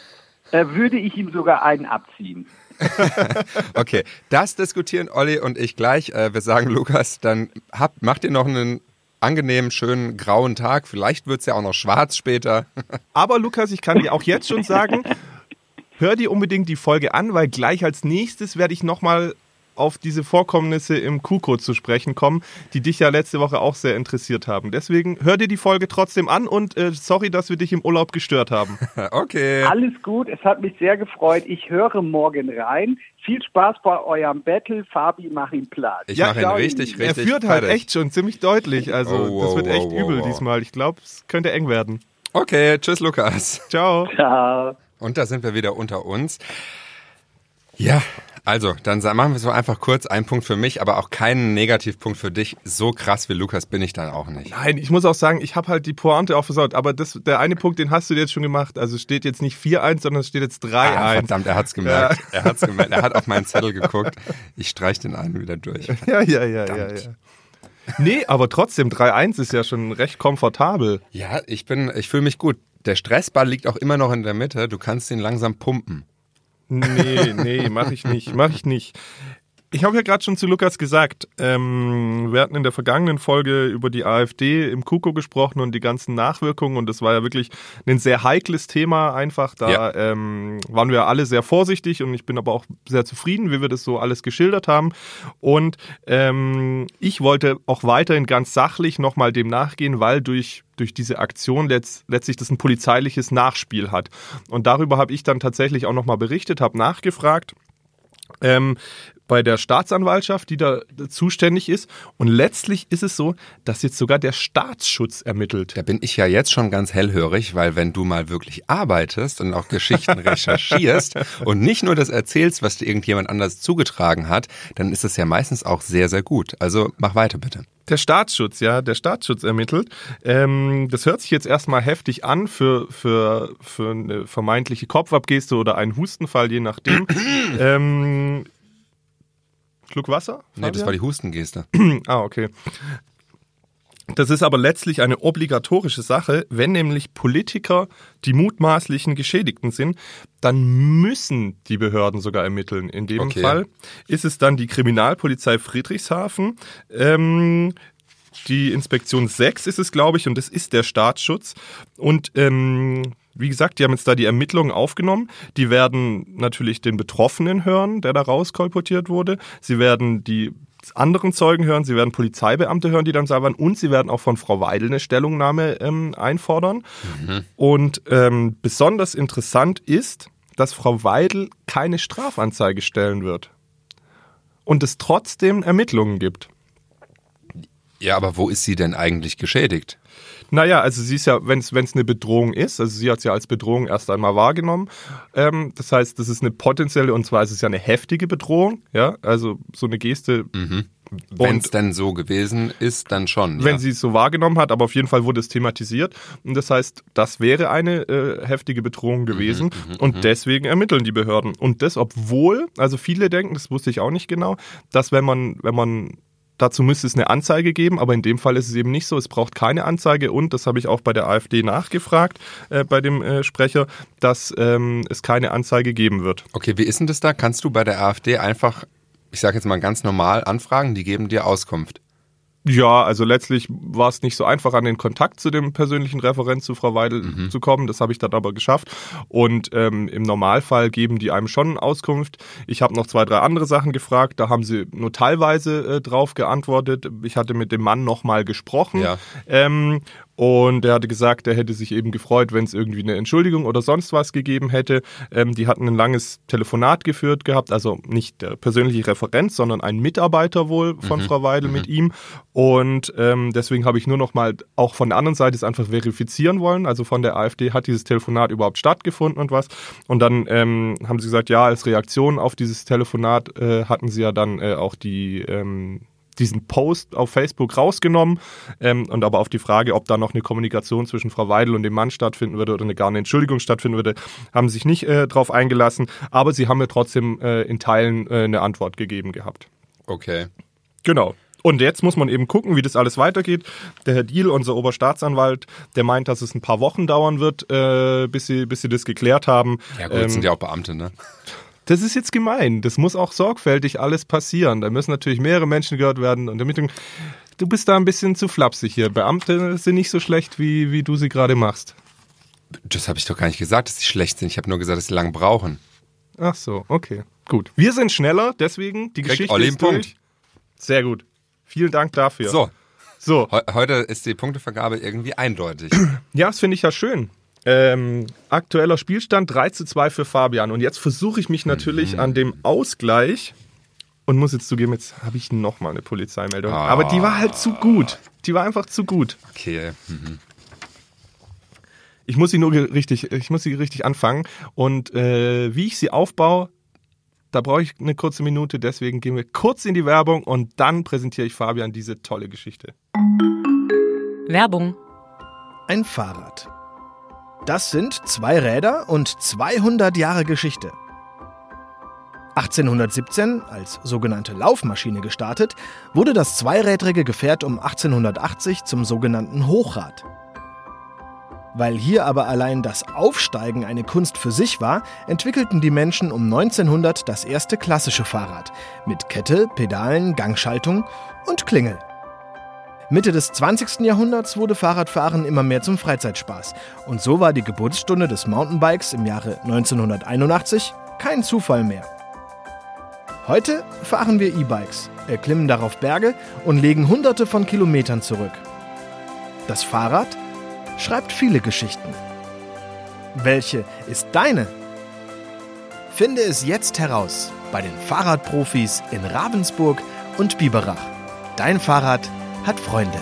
Speaker 8: äh, würde ich ihm sogar einen abziehen.
Speaker 2: Okay, das diskutieren Olli und ich gleich. Äh, wir sagen, Lukas, dann habt, macht ihr noch einen angenehmen, schönen grauen Tag. Vielleicht wird's ja auch noch schwarz später.
Speaker 1: Aber Lukas, ich kann dir auch jetzt schon sagen, hör dir unbedingt die Folge an, weil gleich als nächstes werde ich nochmal auf diese Vorkommnisse im Kuko zu sprechen kommen, die dich ja letzte Woche auch sehr interessiert haben. Deswegen hör dir die Folge trotzdem an und äh, sorry, dass wir dich im Urlaub gestört haben.
Speaker 2: Okay.
Speaker 8: Alles gut, es hat mich sehr gefreut. Ich höre morgen rein. Viel Spaß bei eurem Battle. Fabi, mach ihn platt.
Speaker 2: Ich
Speaker 1: Ja,
Speaker 2: mache ihn richtig,
Speaker 8: ihr
Speaker 1: er
Speaker 2: richtig
Speaker 1: führt halt echt schon ziemlich deutlich, also
Speaker 2: Oh, wow,
Speaker 1: das wird echt
Speaker 2: wow,
Speaker 1: übel
Speaker 2: wow.
Speaker 1: diesmal. Ich glaube, es könnte eng werden.
Speaker 2: Okay, tschüss, Lukas.
Speaker 1: Ciao.
Speaker 8: Ciao.
Speaker 2: Und da sind wir wieder unter uns. Ja, also, dann machen wir so einfach kurz einen Punkt für mich, aber auch keinen Negativpunkt für dich. So krass wie Lukas bin ich dann auch nicht.
Speaker 1: Nein, ich muss auch sagen, ich habe halt die Pointe auch versaut. Aber das, der eine Punkt, den hast du jetzt schon gemacht. Also es steht jetzt nicht 4-1, sondern es steht jetzt 3-1.
Speaker 2: Ah, verdammt, er hat's gemerkt. Er hat's gemerkt. Er hat auf meinen Zettel geguckt. Ich streich den einen wieder durch.
Speaker 1: Ja, ja, ja, ja, ja. Nee, aber trotzdem, 3-1 ist ja schon recht komfortabel.
Speaker 2: Ja, ich bin, ich fühle mich gut. Der Stressball liegt auch immer noch in der Mitte. Du kannst ihn langsam pumpen.
Speaker 1: Nee, nee, mach ich nicht, mach ich nicht. Ich habe ja gerade schon zu Lukas gesagt, ähm, wir hatten in der vergangenen Folge über die AfD im KUKO gesprochen und die ganzen Nachwirkungen und das war ja wirklich ein sehr heikles Thema einfach. Da
Speaker 2: Ja.
Speaker 1: ähm, waren wir alle sehr vorsichtig und ich bin aber auch sehr zufrieden, wie wir das so alles geschildert haben. Und ähm, ich wollte auch weiterhin ganz sachlich nochmal dem nachgehen, weil durch durch diese Aktion letzt, letztlich das ein polizeiliches Nachspiel hat. Und darüber habe ich dann tatsächlich auch nochmal berichtet, habe nachgefragt ähm, bei der Staatsanwaltschaft, die da zuständig ist. Und letztlich ist es so, dass jetzt sogar der Staatsschutz ermittelt.
Speaker 2: Da bin ich ja jetzt schon ganz hellhörig, weil wenn du mal wirklich arbeitest und auch Geschichten recherchierst und nicht nur das erzählst, was dir irgendjemand anders zugetragen hat, dann ist es ja meistens auch sehr, sehr gut. Also mach weiter bitte.
Speaker 1: Der Staatsschutz, ja, der Staatsschutz ermittelt. Ähm, das hört sich jetzt erstmal heftig an für, für, für eine vermeintliche Kopfabgeste oder einen Hustenfall, je nachdem. ähm, Schluck Wasser?
Speaker 2: Nee, das
Speaker 1: Fabian?
Speaker 2: war die Hustengeste.
Speaker 1: Ah, okay. Das ist aber letztlich eine obligatorische Sache. Wenn nämlich Politiker die mutmaßlichen Geschädigten sind, dann müssen die Behörden sogar ermitteln. In dem
Speaker 2: Okay.
Speaker 1: Fall ist es dann die Kriminalpolizei Friedrichshafen. Ähm, die Inspektion 6 ist es, glaube ich, und das ist der Staatsschutz. Und ähm, wie gesagt, die haben jetzt da die Ermittlungen aufgenommen. Die werden natürlich den Betroffenen hören, der da rauskolportiert wurde. Sie werden die anderen Zeugen hören, sie werden Polizeibeamte hören, die dann sagen, und sie werden auch von Frau Weidel eine Stellungnahme ähm, einfordern. Und ähm, besonders interessant ist, dass Frau Weidel keine Strafanzeige stellen wird. Und es trotzdem Ermittlungen gibt.
Speaker 2: Ja, aber wo ist sie denn eigentlich geschädigt?
Speaker 1: Naja, also sie ist ja, wenn es eine Bedrohung ist, also sie hat es ja als Bedrohung erst einmal wahrgenommen. Ähm, das heißt, das ist eine potenzielle, und zwar ist es ja eine heftige Bedrohung, ja, also so eine Geste.
Speaker 2: Wenn es denn so gewesen ist, dann schon.
Speaker 1: Wenn
Speaker 2: ja.
Speaker 1: sie es so wahrgenommen hat, aber auf jeden Fall wurde es thematisiert. Und das heißt, das wäre eine äh, heftige Bedrohung gewesen. und deswegen ermitteln die Behörden. Und das, obwohl, also viele denken, das wusste ich auch nicht genau, dass wenn man, wenn man Dazu müsste es eine Anzeige geben, aber in dem Fall ist es eben nicht so. Es braucht keine Anzeige und, das habe ich auch bei der AfD nachgefragt, äh, bei dem äh, Sprecher, dass ähm, es keine Anzeige geben wird.
Speaker 2: Okay, wie ist denn das da? Kannst du bei der AfD einfach, ich sage jetzt mal ganz normal, anfragen? Die geben dir Auskunft.
Speaker 1: Ja, also letztlich war es nicht so einfach, an den Kontakt zu dem persönlichen Referent zu Frau Weidel zu kommen. Das habe ich dann aber geschafft. Und ähm, im Normalfall geben die einem schon Auskunft. Ich habe noch zwei, drei andere Sachen gefragt. Da haben sie nur teilweise äh, drauf geantwortet. Ich hatte mit dem Mann nochmal gesprochen.
Speaker 2: Ja.
Speaker 1: Ähm, und er hatte gesagt, er hätte sich eben gefreut, wenn es irgendwie eine Entschuldigung oder sonst was gegeben hätte. Ähm, die hatten ein langes Telefonat geführt gehabt, also nicht der persönliche Referent, sondern ein Mitarbeiter wohl von Frau Weidel mit ihm. Und ähm, deswegen habe ich nur noch mal auch von der anderen Seite es einfach verifizieren wollen. Also von der AfD hat dieses Telefonat überhaupt stattgefunden und was. Und dann ähm, haben sie gesagt, ja, als Reaktion auf dieses Telefonat äh, hatten sie ja dann äh, auch die ähm, diesen Post auf Facebook rausgenommen ähm, und aber auf die Frage, ob da noch eine Kommunikation zwischen Frau Weidel und dem Mann stattfinden würde oder eine gar eine Entschuldigung stattfinden würde, haben sich nicht äh, drauf eingelassen, aber sie haben mir trotzdem äh, in Teilen äh, eine Antwort gegeben gehabt.
Speaker 2: Okay.
Speaker 1: Genau. Und jetzt muss man eben gucken, wie das alles weitergeht. Der Herr Diel, unser Oberstaatsanwalt, der meint, dass es ein paar Wochen dauern wird, äh, bis, sie, bis sie das geklärt haben.
Speaker 2: Ja gut,
Speaker 1: Ähm,
Speaker 2: sind ja auch Beamte, ne?
Speaker 1: Das ist jetzt gemein. Das muss auch sorgfältig alles passieren. Da müssen natürlich mehrere Menschen gehört werden. Und damit du bist da ein bisschen zu flapsig hier. Beamte sind nicht so schlecht, wie, wie du sie gerade machst.
Speaker 2: Das habe ich doch gar nicht gesagt, dass sie schlecht sind. Ich habe nur gesagt, dass sie lang brauchen.
Speaker 1: Ach so, okay. Gut. Wir sind schneller, deswegen die
Speaker 2: Kriegt
Speaker 1: Geschichte
Speaker 2: Olli
Speaker 1: ist durch.
Speaker 2: Punkt.
Speaker 1: Sehr gut. Vielen Dank dafür.
Speaker 2: So,
Speaker 1: So.
Speaker 2: heu- heute ist die Punktevergabe irgendwie eindeutig.
Speaker 1: Ja, das finde ich ja schön. Ähm, aktueller Spielstand 3 zu 2 für Fabian. Und jetzt versuche ich mich natürlich an dem Ausgleich und muss jetzt zugeben, jetzt habe ich nochmal eine Polizeimeldung.
Speaker 2: Ah.
Speaker 1: Aber die war halt zu gut. Die war einfach zu gut.
Speaker 2: Okay. hm.
Speaker 1: Ich muss sie nur richtig, ich muss sie richtig anfangen. Und äh, wie ich sie aufbaue, da brauche ich eine kurze Minute. Deswegen gehen wir kurz in die Werbung und dann präsentiere ich Fabian diese tolle Geschichte.
Speaker 3: Werbung.
Speaker 9: Ein Fahrrad. Das sind zwei Räder und 200 Jahre Geschichte. 1817, als sogenannte Laufmaschine gestartet, wurde das zweirädrige Gefährt um 1880 zum sogenannten Hochrad. Weil hier aber allein das Aufsteigen eine Kunst für sich war, entwickelten die Menschen um 1900 das erste klassische Fahrrad mit Kette, Pedalen, Gangschaltung und Klingel. Mitte des 20. Jahrhunderts wurde Fahrradfahren immer mehr zum Freizeitspaß. Und so war die Geburtsstunde des Mountainbikes im Jahre 1981 kein Zufall mehr. Heute fahren wir E-Bikes, erklimmen darauf Berge und legen hunderte von Kilometern zurück. Das Fahrrad schreibt viele Geschichten. Welche ist deine? Finde es jetzt heraus bei den Fahrradprofis in Ravensburg und Biberach. Dein Fahrrad hat Freunde.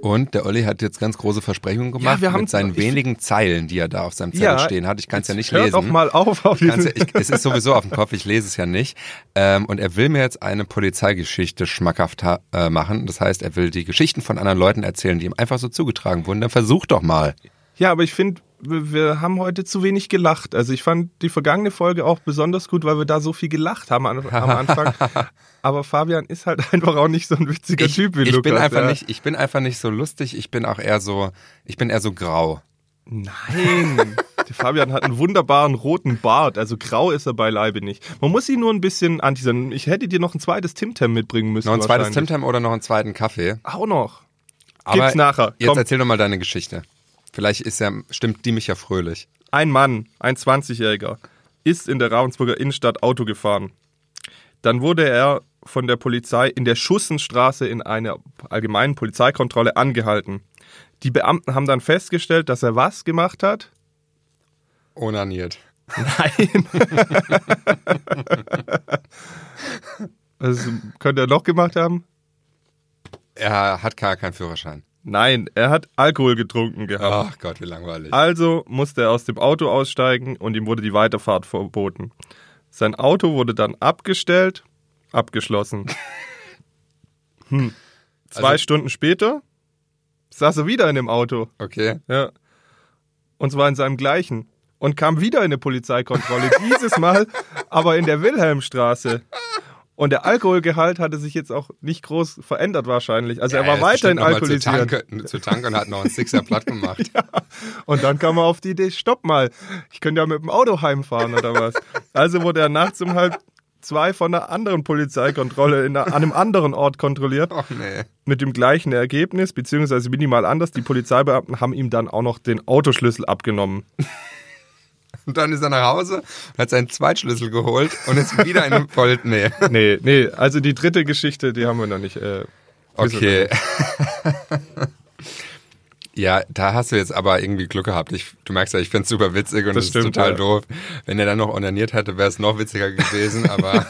Speaker 2: Und der Olli hat jetzt ganz große Versprechungen gemacht
Speaker 1: wir haben-
Speaker 2: mit seinen
Speaker 1: ich-
Speaker 2: wenigen Zeilen, die er da auf seinem Zettel
Speaker 1: Ja,
Speaker 2: stehen hat. Ich kann es ja nicht
Speaker 1: Hört
Speaker 2: lesen.
Speaker 1: doch mal auf auf
Speaker 2: ja, ich, es ist sowieso auf dem Kopf, ich lese es ja nicht. Ähm, und er will mir jetzt eine Polizeigeschichte schmackhaft ha- äh, machen. Das heißt, er will die Geschichten von anderen Leuten erzählen, die ihm einfach so zugetragen wurden. Dann versuch doch mal.
Speaker 1: Ja, aber ich finde, wir haben heute zu wenig gelacht. Also ich fand die vergangene Folge auch besonders gut, weil wir da so viel gelacht haben an, am Anfang. aber Fabian ist halt einfach auch nicht so ein witziger
Speaker 2: Ich,
Speaker 1: Typ wie
Speaker 2: ich
Speaker 1: Lukas.
Speaker 2: bin einfach
Speaker 1: ja.
Speaker 2: nicht, ich bin einfach nicht so lustig. Ich bin auch eher so, ich bin eher so grau.
Speaker 1: Nein. Der Fabian hat einen wunderbaren roten Bart, also grau ist er beileibe nicht. Man muss ihn nur ein bisschen anteasern. Ich hätte dir noch ein zweites Timtam mitbringen müssen.
Speaker 2: Noch ein zweites. Timtam oder noch einen zweiten Kaffee.
Speaker 1: Auch noch.
Speaker 2: Aber
Speaker 1: Gibt's nachher.
Speaker 2: Jetzt
Speaker 1: Komm.
Speaker 2: erzähl doch mal deine Geschichte. Vielleicht ist ja, stimmt die mich ja fröhlich.
Speaker 1: Ein Mann, ein 20-Jähriger, ist in der Ravensburger Innenstadt Auto gefahren. Dann wurde er von der Polizei in der Schussenstraße in einer allgemeinen Polizeikontrolle angehalten. Die Beamten haben dann festgestellt, dass er was gemacht hat?
Speaker 2: Onaniert.
Speaker 1: Nein. Was könnte er noch gemacht haben?
Speaker 2: Er hat gar keinen Führerschein.
Speaker 1: Nein, er hat Alkohol getrunken gehabt.
Speaker 2: Ach Gott, wie langweilig.
Speaker 1: Also musste er aus dem Auto aussteigen und ihm wurde die Weiterfahrt verboten. Sein Auto wurde dann abgestellt, abgeschlossen. Hm. Zwei
Speaker 2: Also-
Speaker 1: Stunden später saß er wieder in dem Auto.
Speaker 2: Okay.
Speaker 1: Ja. Und zwar in seinem gleichen. Und kam wieder in eine Polizeikontrolle. Dieses Mal aber in der Wilhelmstraße. Und der Alkoholgehalt hatte sich jetzt auch nicht groß verändert wahrscheinlich. Also er war weiterhin alkoholisiert.
Speaker 2: Zur Tanke, zur Tanke und hat noch einen Sixer platt gemacht.
Speaker 1: Und dann kam er auf die Idee, stopp mal, ich könnte ja mit dem Auto heimfahren oder was. Also wurde er nachts um halb zwei von einer anderen Polizeikontrolle in einer, an einem anderen Ort kontrolliert.
Speaker 2: Ach nee.
Speaker 1: Mit dem gleichen Ergebnis, beziehungsweise minimal anders. Die Polizeibeamten haben ihm dann auch noch den Autoschlüssel abgenommen.
Speaker 2: Und dann ist er nach Hause, hat seinen Zweitschlüssel geholt und ist wieder in einem voll. Nee.
Speaker 1: Nee, nee, also die dritte Geschichte, die haben wir noch nicht. Äh,
Speaker 2: Okay. Ja, da hast du jetzt aber irgendwie Glück gehabt. Ich, du merkst ja, ich find's super witzig und
Speaker 1: Das
Speaker 2: es ist
Speaker 1: stimmt,
Speaker 2: total
Speaker 1: ja.
Speaker 2: doof. Wenn er dann noch onaniert hätte, wäre es noch witziger gewesen, aber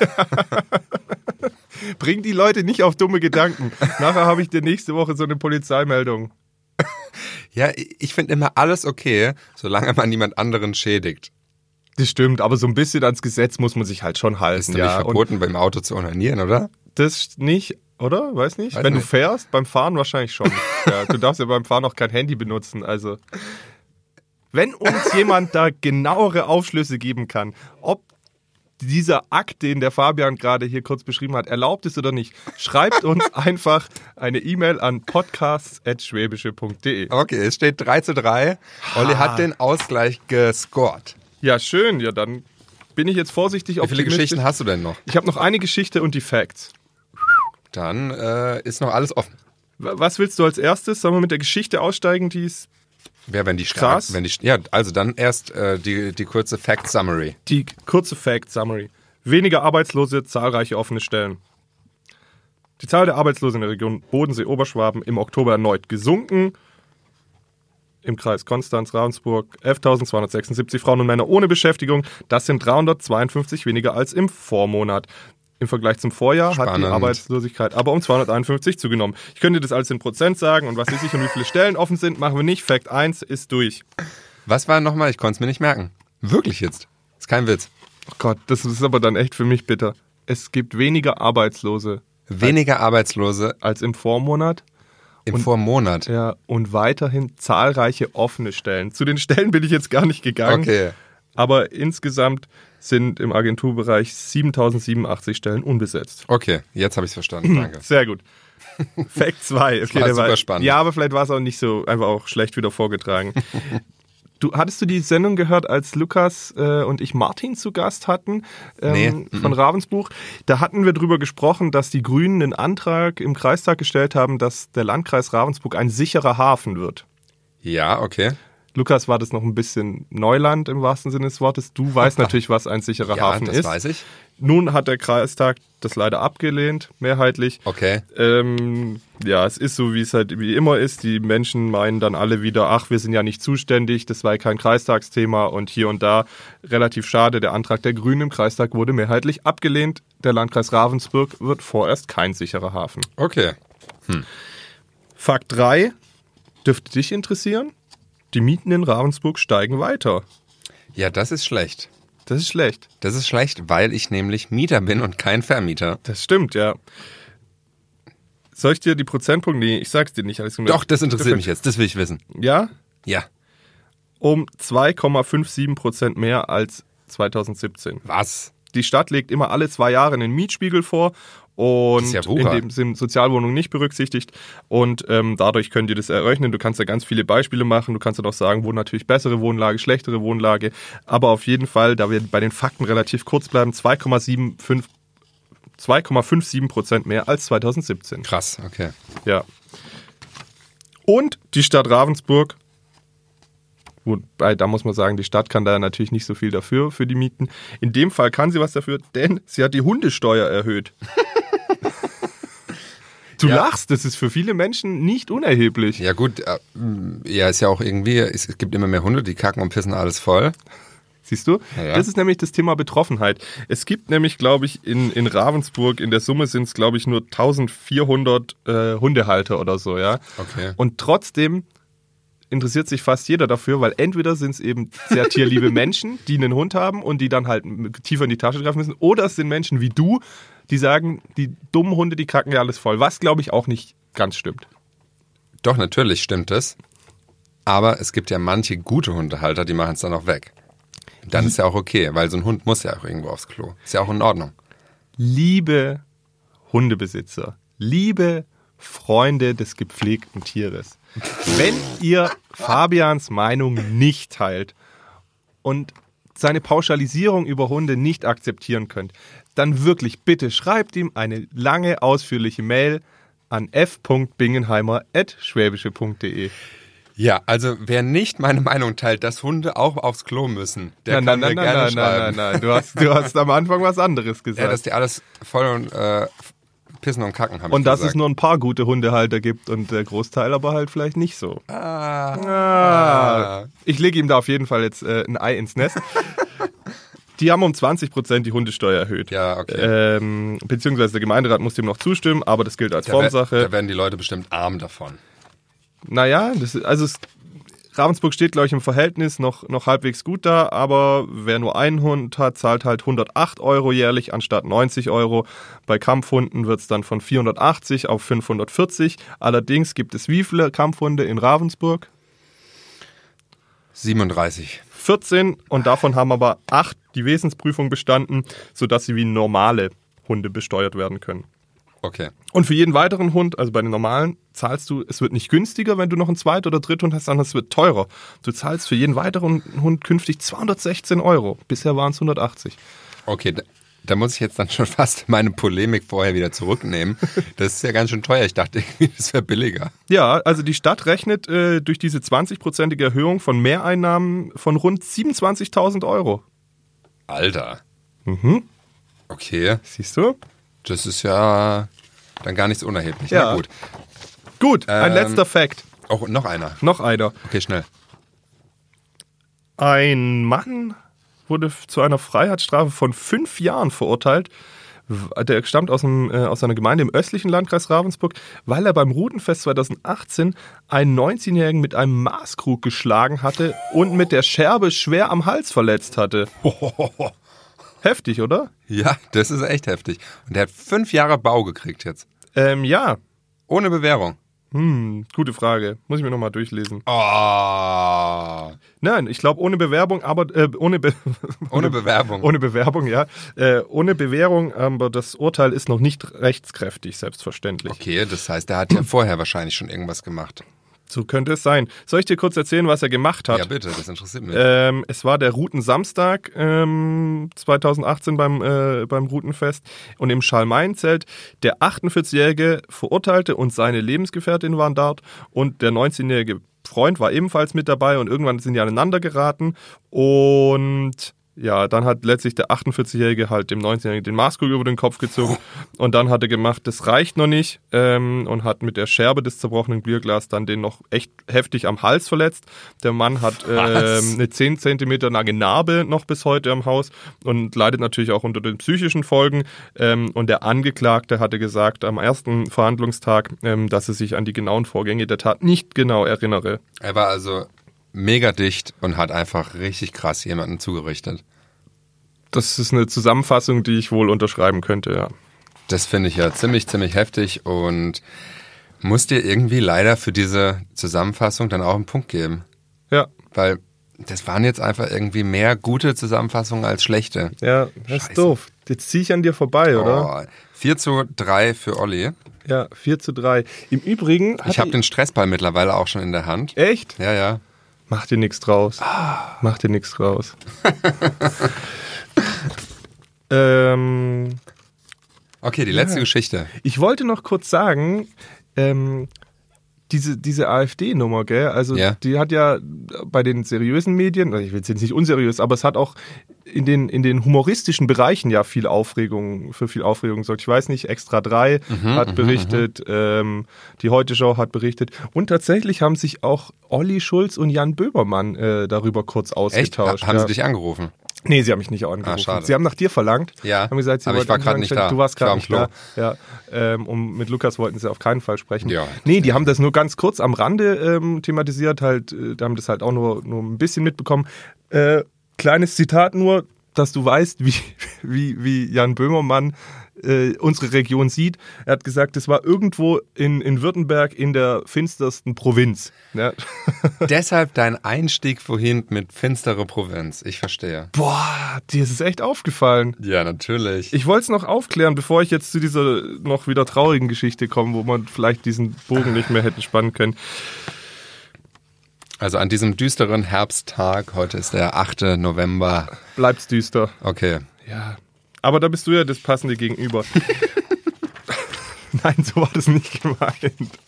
Speaker 1: Bring die Leute nicht auf dumme Gedanken. Nachher habe ich dir nächste Woche so eine Polizeimeldung.
Speaker 2: ja, ich finde immer alles okay, solange man niemand anderen schädigt.
Speaker 1: Das stimmt, aber so ein bisschen ans Gesetz muss man sich halt schon halten.
Speaker 2: Ist doch
Speaker 1: ja.
Speaker 2: nicht
Speaker 1: Und
Speaker 2: verboten, beim Auto zu onanieren, oder?
Speaker 1: das nicht, oder? Weiß nicht.
Speaker 2: Weiß
Speaker 1: Wenn
Speaker 2: nicht.
Speaker 1: du fährst, beim Fahren wahrscheinlich schon. ja, du darfst ja beim Fahren auch kein Handy benutzen. Also, wenn uns jemand da genauere Aufschlüsse geben kann, ob dieser Akt, den der Fabian gerade hier kurz beschrieben hat, erlaubt ist oder nicht, schreibt uns einfach eine E-Mail an podcasts.schwäbische.de.
Speaker 2: Okay, es steht 3 zu 3. Olli hat den Ausgleich gescored.
Speaker 1: Ja, schön. Ja, dann bin ich jetzt vorsichtig
Speaker 2: Wie viele. Geschichten hast du denn noch?
Speaker 1: Ich habe noch eine Geschichte und die Facts.
Speaker 2: Dann äh, ist noch alles offen.
Speaker 1: Was willst du als erstes? Sollen wir mit der Geschichte aussteigen, die ist
Speaker 2: Wer, wenn die
Speaker 1: Krass.
Speaker 2: Wenn die, ja, also dann erst äh, die, die kurze Fact Summary.
Speaker 1: Die kurze Fact Summary. Weniger Arbeitslose, zahlreiche offene Stellen. Die Zahl der Arbeitslosen in der Region Bodensee-Oberschwaben im Oktober erneut gesunken. Im Kreis Konstanz, Ravensburg 11.276 Frauen und Männer ohne Beschäftigung. Das sind 352 weniger als im Vormonat. Im Vergleich zum Vorjahr hat die
Speaker 2: Spannend.
Speaker 1: Arbeitslosigkeit aber um 251 zugenommen. Ich könnte das alles in Prozent sagen und was weiß ich und wie viele Stellen offen sind, machen wir nicht. Fact 1 ist durch.
Speaker 2: Was war nochmal? Ich konnte es mir nicht merken. Wirklich jetzt. Ist kein Witz.
Speaker 1: Oh Gott, das ist aber dann echt für mich bitter. Es gibt weniger Arbeitslose
Speaker 2: Weniger Arbeitslose
Speaker 1: als im Vormonat.
Speaker 2: im Vormonat.
Speaker 1: Ja, und weiterhin zahlreiche offene Stellen. Zu den Stellen bin ich jetzt gar nicht gegangen.
Speaker 2: Okay.
Speaker 1: Aber insgesamt sind im Agenturbereich 7087 Stellen unbesetzt.
Speaker 2: Okay, jetzt habe ich es verstanden. Danke.
Speaker 1: Sehr gut. Fact 2. Okay,
Speaker 2: war super spannend.
Speaker 1: Ja, aber vielleicht war es auch nicht so einfach auch schlecht wieder vorgetragen. Du, hattest du die Sendung gehört, als Lukas äh, und ich Martin zu Gast hatten ähm,
Speaker 2: Nee,
Speaker 1: von Ravensbuch? Da hatten wir drüber gesprochen, dass die Grünen einen Antrag im Kreistag gestellt haben, dass der Landkreis Ravensburg ein sicherer Hafen wird.
Speaker 2: Ja, okay.
Speaker 1: Lukas war das noch ein bisschen Neuland im wahrsten Sinne des Wortes. Du weißt natürlich, was ein sicherer
Speaker 2: Ja,
Speaker 1: Hafen
Speaker 2: das
Speaker 1: ist.
Speaker 2: weiß ich.
Speaker 1: Nun hat der Kreistag das leider abgelehnt, mehrheitlich.
Speaker 2: Okay.
Speaker 1: Ähm, ja, es ist so, wie es halt wie immer ist. Die Menschen meinen dann alle wieder, ach, wir sind ja nicht zuständig, das war ja kein Kreistagsthema und hier und da. Relativ schade, der Antrag der Grünen im Kreistag wurde mehrheitlich abgelehnt. Der Landkreis Ravensburg wird vorerst kein sicherer Hafen.
Speaker 2: Okay.
Speaker 1: Fakt 3 dürfte dich interessieren. Die Mieten in Ravensburg steigen weiter.
Speaker 2: Ja, das ist schlecht.
Speaker 1: Das ist schlecht.
Speaker 2: Das ist schlecht, weil ich nämlich Mieter bin und kein Vermieter.
Speaker 1: Das stimmt, ja. Soll ich dir die Prozentpunkte? Nee, ich sag's dir nicht. Alles
Speaker 2: Doch, das interessiert mich jetzt. Das will ich wissen.
Speaker 1: Ja,
Speaker 2: Ja.
Speaker 1: um 2,57 Prozent mehr als 2017.
Speaker 2: Was?
Speaker 1: Die Stadt legt immer alle zwei Jahre einen Mietspiegel vor und
Speaker 2: ja
Speaker 1: in dem sind Sozialwohnungen nicht berücksichtigt und ähm, dadurch könnt ihr das errechnen. Du kannst da ganz viele Beispiele machen. Du kannst dann auch sagen, wo natürlich bessere Wohnlage, schlechtere Wohnlage. Aber auf jeden Fall, da wir bei den Fakten relativ kurz bleiben, 2,75 2,57 Prozent mehr als 2017.
Speaker 2: Krass, okay.
Speaker 1: Ja. Und die Stadt Ravensburg, wobei da muss man sagen, die Stadt kann da natürlich nicht so viel dafür, für die Mieten. In dem Fall kann sie was dafür, denn sie hat die Hundesteuer erhöht. Du
Speaker 2: Ja.
Speaker 1: lachst, das ist für viele Menschen nicht unerheblich.
Speaker 2: Ja gut, äh, ja, ist ja auch irgendwie, es, gibt immer mehr Hunde, die kacken und pissen alles voll.
Speaker 1: Siehst du?
Speaker 2: Ja.
Speaker 1: Das ist nämlich das Thema Betroffenheit. Es gibt nämlich, glaube ich, in, in Ravensburg, in der Summe sind es, glaube ich, nur 1400 äh, Hundehalter oder so, ja.
Speaker 2: Okay.
Speaker 1: Und trotzdem interessiert sich fast jeder dafür, weil entweder sind es eben sehr tierliebe Menschen, die einen Hund haben und die dann halt tiefer in die Tasche greifen müssen, oder es sind Menschen wie du, die sagen, die dummen Hunde, die kacken ja alles voll. Was, glaube ich, auch nicht ganz stimmt.
Speaker 2: Doch, natürlich stimmt es. Aber es gibt ja manche gute Hundehalter, die machen es dann auch weg. Dann ist ja auch okay, weil so ein Hund muss ja auch irgendwo aufs Klo. Ist ja auch in Ordnung.
Speaker 1: Liebe Hundebesitzer, liebe Freunde des gepflegten Tieres, wenn ihr Fabians Meinung nicht teilt und seine Pauschalisierung über Hunde nicht akzeptieren könnt, dann wirklich bitte schreibt ihm eine lange, ausführliche Mail an f.bingenheimer.schwäbische.de.
Speaker 2: Ja, also wer nicht meine Meinung teilt, dass Hunde auch aufs Klo müssen, der
Speaker 1: Nein,
Speaker 2: kann
Speaker 1: nein,
Speaker 2: mir
Speaker 1: nein,
Speaker 2: gerne
Speaker 1: nein, nein,
Speaker 2: schreiben.
Speaker 1: nein, nein, du hast, du hast am Anfang was anderes
Speaker 2: Ja,
Speaker 1: gesagt.
Speaker 2: dass die alles voll und äh, pissen und kacken haben.
Speaker 1: und dass
Speaker 2: gesagt.
Speaker 1: es nur ein paar gute Hundehalter gibt und der Großteil aber halt vielleicht nicht so.
Speaker 2: Ah,
Speaker 1: Ah. Ich lege ihm da auf jeden Fall jetzt äh, ein Ei ins Nest. Die haben um 20% die Hundesteuer erhöht.
Speaker 2: Ja, okay.
Speaker 1: Ähm, beziehungsweise der Gemeinderat muss dem noch zustimmen, aber das gilt als
Speaker 2: da,
Speaker 1: Formsache.
Speaker 2: da werden die Leute bestimmt arm davon.
Speaker 1: Naja, das ist, also es, Ravensburg steht, glaube ich, im Verhältnis noch, noch halbwegs gut da, aber wer nur einen Hund hat, zahlt halt 108 Euro jährlich anstatt 90 Euro. Bei Kampfhunden wird es dann von 480 auf 540. Allerdings gibt es wie viele Kampfhunde in Ravensburg?
Speaker 2: 37.
Speaker 1: 14 und davon haben aber acht die Wesensprüfung bestanden, sodass sie wie normale Hunde besteuert werden können.
Speaker 2: Okay.
Speaker 1: Und für jeden weiteren Hund, also bei den normalen, zahlst du, es wird nicht günstiger, wenn du noch einen Zweit- oder Dritthund hast, sondern es wird teurer. Du zahlst für jeden weiteren Hund künftig 216 Euro. Bisher waren es 180.
Speaker 2: Okay, da, da muss ich jetzt dann schon fast meine Polemik vorher wieder zurücknehmen. Das ist ja ganz schön teuer. Ich dachte irgendwie, das wäre billiger.
Speaker 1: Ja, also die Stadt rechnet äh, durch diese 20-prozentige Erhöhung von Mehreinnahmen von rund 27.000 Euro.
Speaker 2: Alter.
Speaker 1: Mhm.
Speaker 2: Okay,
Speaker 1: Siehst du?
Speaker 2: Das ist ja dann gar nicht so unerheblich.
Speaker 1: Ja.
Speaker 2: Na gut.
Speaker 1: Gut, ein
Speaker 2: Ähm.
Speaker 1: letzter Fact.
Speaker 2: Auch noch einer.
Speaker 1: Noch einer.
Speaker 2: Okay, schnell.
Speaker 1: Ein Mann wurde zu einer Freiheitsstrafe von fünf Jahren verurteilt. Der stammt aus, einem, äh, aus einer Gemeinde im östlichen Landkreis Ravensburg, weil er beim Rudenfest 2018 einen 19-Jährigen mit einem Maßkrug geschlagen hatte und mit der Scherbe schwer am Hals verletzt hatte. Heftig, oder?
Speaker 2: Ja, das ist echt heftig. Und der hat fünf Jahre Bau gekriegt jetzt.
Speaker 1: Ähm, ja.
Speaker 2: Ohne Bewährung.
Speaker 1: Hm, gute Frage. Muss ich mir nochmal durchlesen.
Speaker 2: Oh.
Speaker 1: Nein, ich glaube ohne Bewerbung, aber äh, ohne, Be
Speaker 2: Ohne Bewerbung.
Speaker 1: Ohne Bewerbung, ja. Äh, ohne Bewährung, aber das Urteil ist noch nicht rechtskräftig, selbstverständlich.
Speaker 2: Okay, das heißt, er hat ja vorher wahrscheinlich schon irgendwas gemacht.
Speaker 1: So könnte es sein. Soll ich dir kurz erzählen, was er gemacht hat?
Speaker 2: Ja, bitte, das interessiert mich.
Speaker 1: Ähm, es war der Routensamstag ähm, 2018 beim, äh, beim Routenfest und im Schalmain-Zelt. Der 48-jährige Verurteilte und seine Lebensgefährtin waren dort und der 19-jährige Freund war ebenfalls mit dabei und irgendwann sind die aneinander geraten und ja, dann hat letztlich der 48-Jährige halt dem 19-Jährigen den Maßkrug über den Kopf gezogen und dann hat er gemacht, das reicht noch nicht ähm, und hat mit der Scherbe des zerbrochenen Bierglas dann den noch echt heftig am Hals verletzt. Der Mann hat ähm, eine 10 Zentimeter lange Narbe noch bis heute am Haus und leidet natürlich auch unter den psychischen Folgen. Ähm, und der Angeklagte hatte gesagt am ersten Verhandlungstag, ähm, dass er sich an die genauen Vorgänge der Tat nicht genau erinnere.
Speaker 2: Er war also mega dicht und hat einfach richtig krass jemanden zugerichtet.
Speaker 1: Das ist eine Zusammenfassung, die ich wohl unterschreiben könnte, ja.
Speaker 2: Das finde ich ja ziemlich, ziemlich heftig und muss dir irgendwie leider für diese Zusammenfassung dann auch einen Punkt geben.
Speaker 1: Ja,
Speaker 2: Weil das waren jetzt einfach irgendwie mehr gute Zusammenfassungen als schlechte.
Speaker 1: ja, das
Speaker 2: Scheiße.
Speaker 1: ist doof. Jetzt ziehe ich an dir vorbei, oder?
Speaker 2: Oh, 4 zu 3 für Olli.
Speaker 1: Ja, 4 zu 3. Im Übrigen.
Speaker 2: Ich habe den Stressball mittlerweile auch schon in der Hand.
Speaker 1: Echt?
Speaker 2: Ja, ja.
Speaker 1: Mach dir nichts draus. Mach dir nichts draus. ähm,
Speaker 2: Okay, die letzte
Speaker 1: Ja.
Speaker 2: Geschichte.
Speaker 1: ich wollte noch kurz sagen, ähm, diese, diese AfD-Nummer, gell? Also
Speaker 2: Ja.
Speaker 1: die hat ja bei den seriösen Medien, also ich will jetzt nicht unseriös, aber es hat auch in den, in den humoristischen Bereichen ja viel Aufregung, für viel Aufregung gesorgt. Ich weiß nicht, Extra 3 hat berichtet, ähm, die Heute-Show hat berichtet und tatsächlich haben sich auch Olli Schulz und Jan Böbermann äh, darüber kurz
Speaker 2: Echt?
Speaker 1: ausgetauscht.
Speaker 2: Haben
Speaker 1: ja.
Speaker 2: sie dich angerufen?
Speaker 1: Nee, sie haben mich nicht angerufen.
Speaker 2: Ah, schade.
Speaker 1: Sie haben nach dir verlangt.
Speaker 2: Ja,
Speaker 1: Haben gesagt, sie
Speaker 2: aber ich war
Speaker 1: mich
Speaker 2: nicht da.
Speaker 1: Du warst gerade nicht
Speaker 2: Klo.
Speaker 1: da. Ja, ähm, und mit Lukas wollten sie auf keinen Fall sprechen.
Speaker 2: Ja,
Speaker 1: nee, die haben das nur ganz kurz am Rande ähm, thematisiert, halt, äh, da haben das halt auch nur, nur ein bisschen mitbekommen. Äh, kleines Zitat nur, dass du weißt, wie, wie, wie Jan Böhmermann äh, unsere Region sieht. Er hat gesagt, es war irgendwo in, in Württemberg in der finstersten Provinz. Ja.
Speaker 2: Deshalb dein Einstieg vorhin mit finstere Provinz. Ich verstehe.
Speaker 1: Boah, dir ist es echt aufgefallen.
Speaker 2: Ja, natürlich.
Speaker 1: Ich wollte es noch aufklären, bevor ich jetzt zu dieser noch wieder traurigen Geschichte komme, wo man vielleicht diesen Bogen nicht mehr hätte spannen können.
Speaker 2: Also an diesem düsteren Herbsttag, heute ist der 8. November.
Speaker 1: Bleibt's düster.
Speaker 2: Okay.
Speaker 1: Ja. Aber da bist du ja das passende Gegenüber. Nein, so war das nicht gemeint.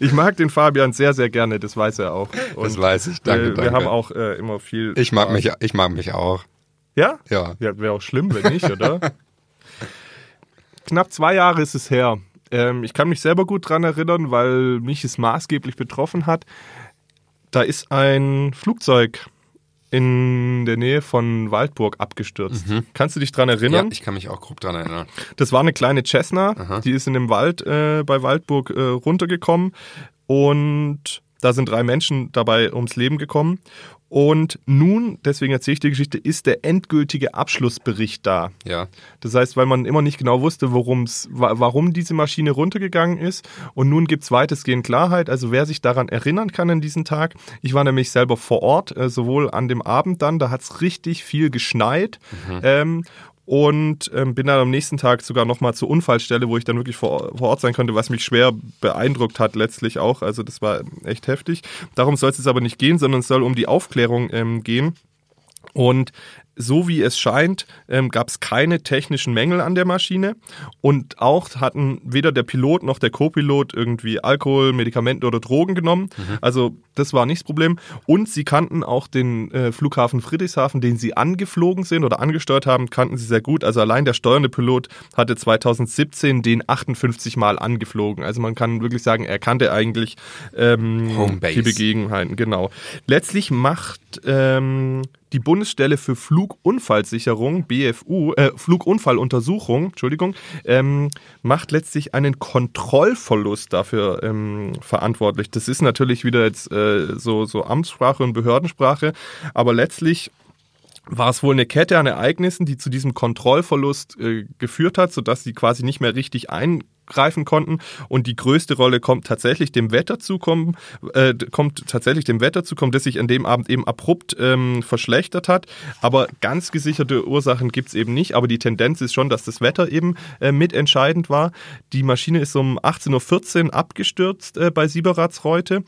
Speaker 1: Ich mag den Fabian sehr, sehr gerne, das weiß er auch.
Speaker 2: Das weiß ich. Danke,
Speaker 1: wir, wir
Speaker 2: danke.
Speaker 1: haben auch äh, immer viel.
Speaker 2: Ich mag
Speaker 1: Spaß.
Speaker 2: mich, ich mag mich auch.
Speaker 1: Ja?
Speaker 2: Ja.
Speaker 1: Ja, wäre auch schlimm, wenn nicht, oder? Knapp zwei Jahre ist es her. Ähm, ich kann mich selber gut dran erinnern, weil mich es maßgeblich betroffen hat. Da ist ein Flugzeug in der Nähe von Waldburg abgestürzt. Kannst du dich dran
Speaker 2: Ja,
Speaker 1: erinnern?
Speaker 2: ich kann mich auch grob dran erinnern.
Speaker 1: Das war eine kleine Cessna,
Speaker 2: Aha.
Speaker 1: die ist in dem Wald äh, bei Waldburg äh, runtergekommen und Da sind drei Menschen dabei ums Leben gekommen. Und nun, deswegen erzähle ich die Geschichte, ist der endgültige Abschlussbericht da.
Speaker 2: Ja.
Speaker 1: Das heißt, weil man immer nicht genau wusste, worum's, wa- warum diese Maschine runtergegangen ist. Und nun gibt es weitestgehend Klarheit. Also wer sich daran erinnern kann an diesen Tag. Ich war nämlich selber vor Ort, äh, sowohl an dem Abend dann, da hat es richtig viel geschneit. Ähm, und ähm, bin dann am nächsten Tag sogar nochmal zur Unfallstelle, wo ich dann wirklich vor, vor Ort sein konnte, was mich schwer beeindruckt hat letztlich auch. Also das war echt heftig. Darum soll es jetzt aber nicht gehen, sondern es soll um die Aufklärung ähm, gehen. Und so wie es scheint, ähm, gab es keine technischen Mängel an der Maschine und auch hatten weder der Pilot noch der Co-Pilot irgendwie Alkohol, Medikamente oder Drogen genommen. Also das war nicht das Problem. Und sie kannten auch den äh, Flughafen Friedrichshafen, den sie angeflogen sind oder angesteuert haben, kannten sie sehr gut. Also allein der steuernde Pilot hatte 2017 den 58 Mal angeflogen. Also man kann wirklich sagen, er kannte eigentlich ähm, die Begebenheiten. Genau. Letztlich macht ähm, die Bundesstelle für Flugunfallsicherung, BFU, äh, Flugunfalluntersuchung, Entschuldigung, ähm, macht letztlich einen Kontrollverlust dafür ähm, verantwortlich. Das ist natürlich wieder jetzt äh, so, so Amtssprache und Behördensprache, aber letztlich war es wohl eine Kette an Ereignissen, die zu diesem Kontrollverlust äh, geführt hat, sodass sie quasi nicht mehr richtig eingreifen konnten. Und die größte Rolle kommt tatsächlich dem Wetter zukommen, äh, kommt tatsächlich dem Wetter zukommen, das sich an dem Abend eben abrupt ähm, verschlechtert hat. Aber ganz gesicherte Ursachen gibt's eben nicht. Aber die Tendenz ist schon, dass das Wetter eben äh, mitentscheidend war. Die Maschine ist um 18.14 Uhr abgestürzt äh, bei Sieberatsreute.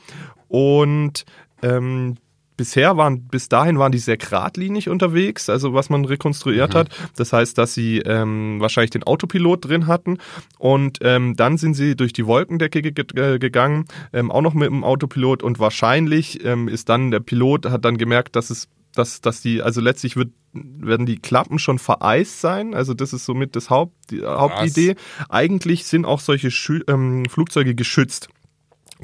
Speaker 1: Und ähm, Bisher waren, bis dahin waren die sehr geradlinig unterwegs, also was man rekonstruiert hat. Das heißt, dass sie ähm, wahrscheinlich den Autopilot drin hatten und ähm, dann sind sie durch die Wolkendecke ge ge gegangen, ähm, auch noch mit dem Autopilot und wahrscheinlich ähm, ist dann der Pilot hat dann gemerkt, dass es dass, dass die, also letztlich wird, werden die Klappen schon vereist sein. Also das ist somit das Haupt, die Hauptidee. Eigentlich sind auch solche Schü ähm, Flugzeuge geschützt.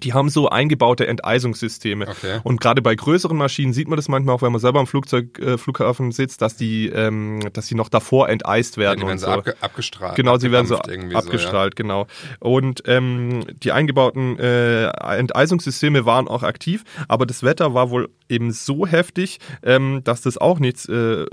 Speaker 1: Die haben so eingebaute Enteisungssysteme.
Speaker 2: Okay.
Speaker 1: Und gerade bei größeren Maschinen sieht man das manchmal auch, wenn man selber am Flugzeug, äh, Flughafen sitzt, dass die, ähm, dass die noch davor enteist
Speaker 2: Ja,
Speaker 1: werden.
Speaker 2: die werden so
Speaker 1: so.
Speaker 2: abge abgestrahlt.
Speaker 1: Genau, sie werden so
Speaker 2: abgedampft irgendwie
Speaker 1: abgestrahlt, genau. Und ähm, die eingebauten äh, Enteisungssysteme waren auch aktiv, aber das Wetter war wohl eben so heftig, ähm, dass das auch nichts äh,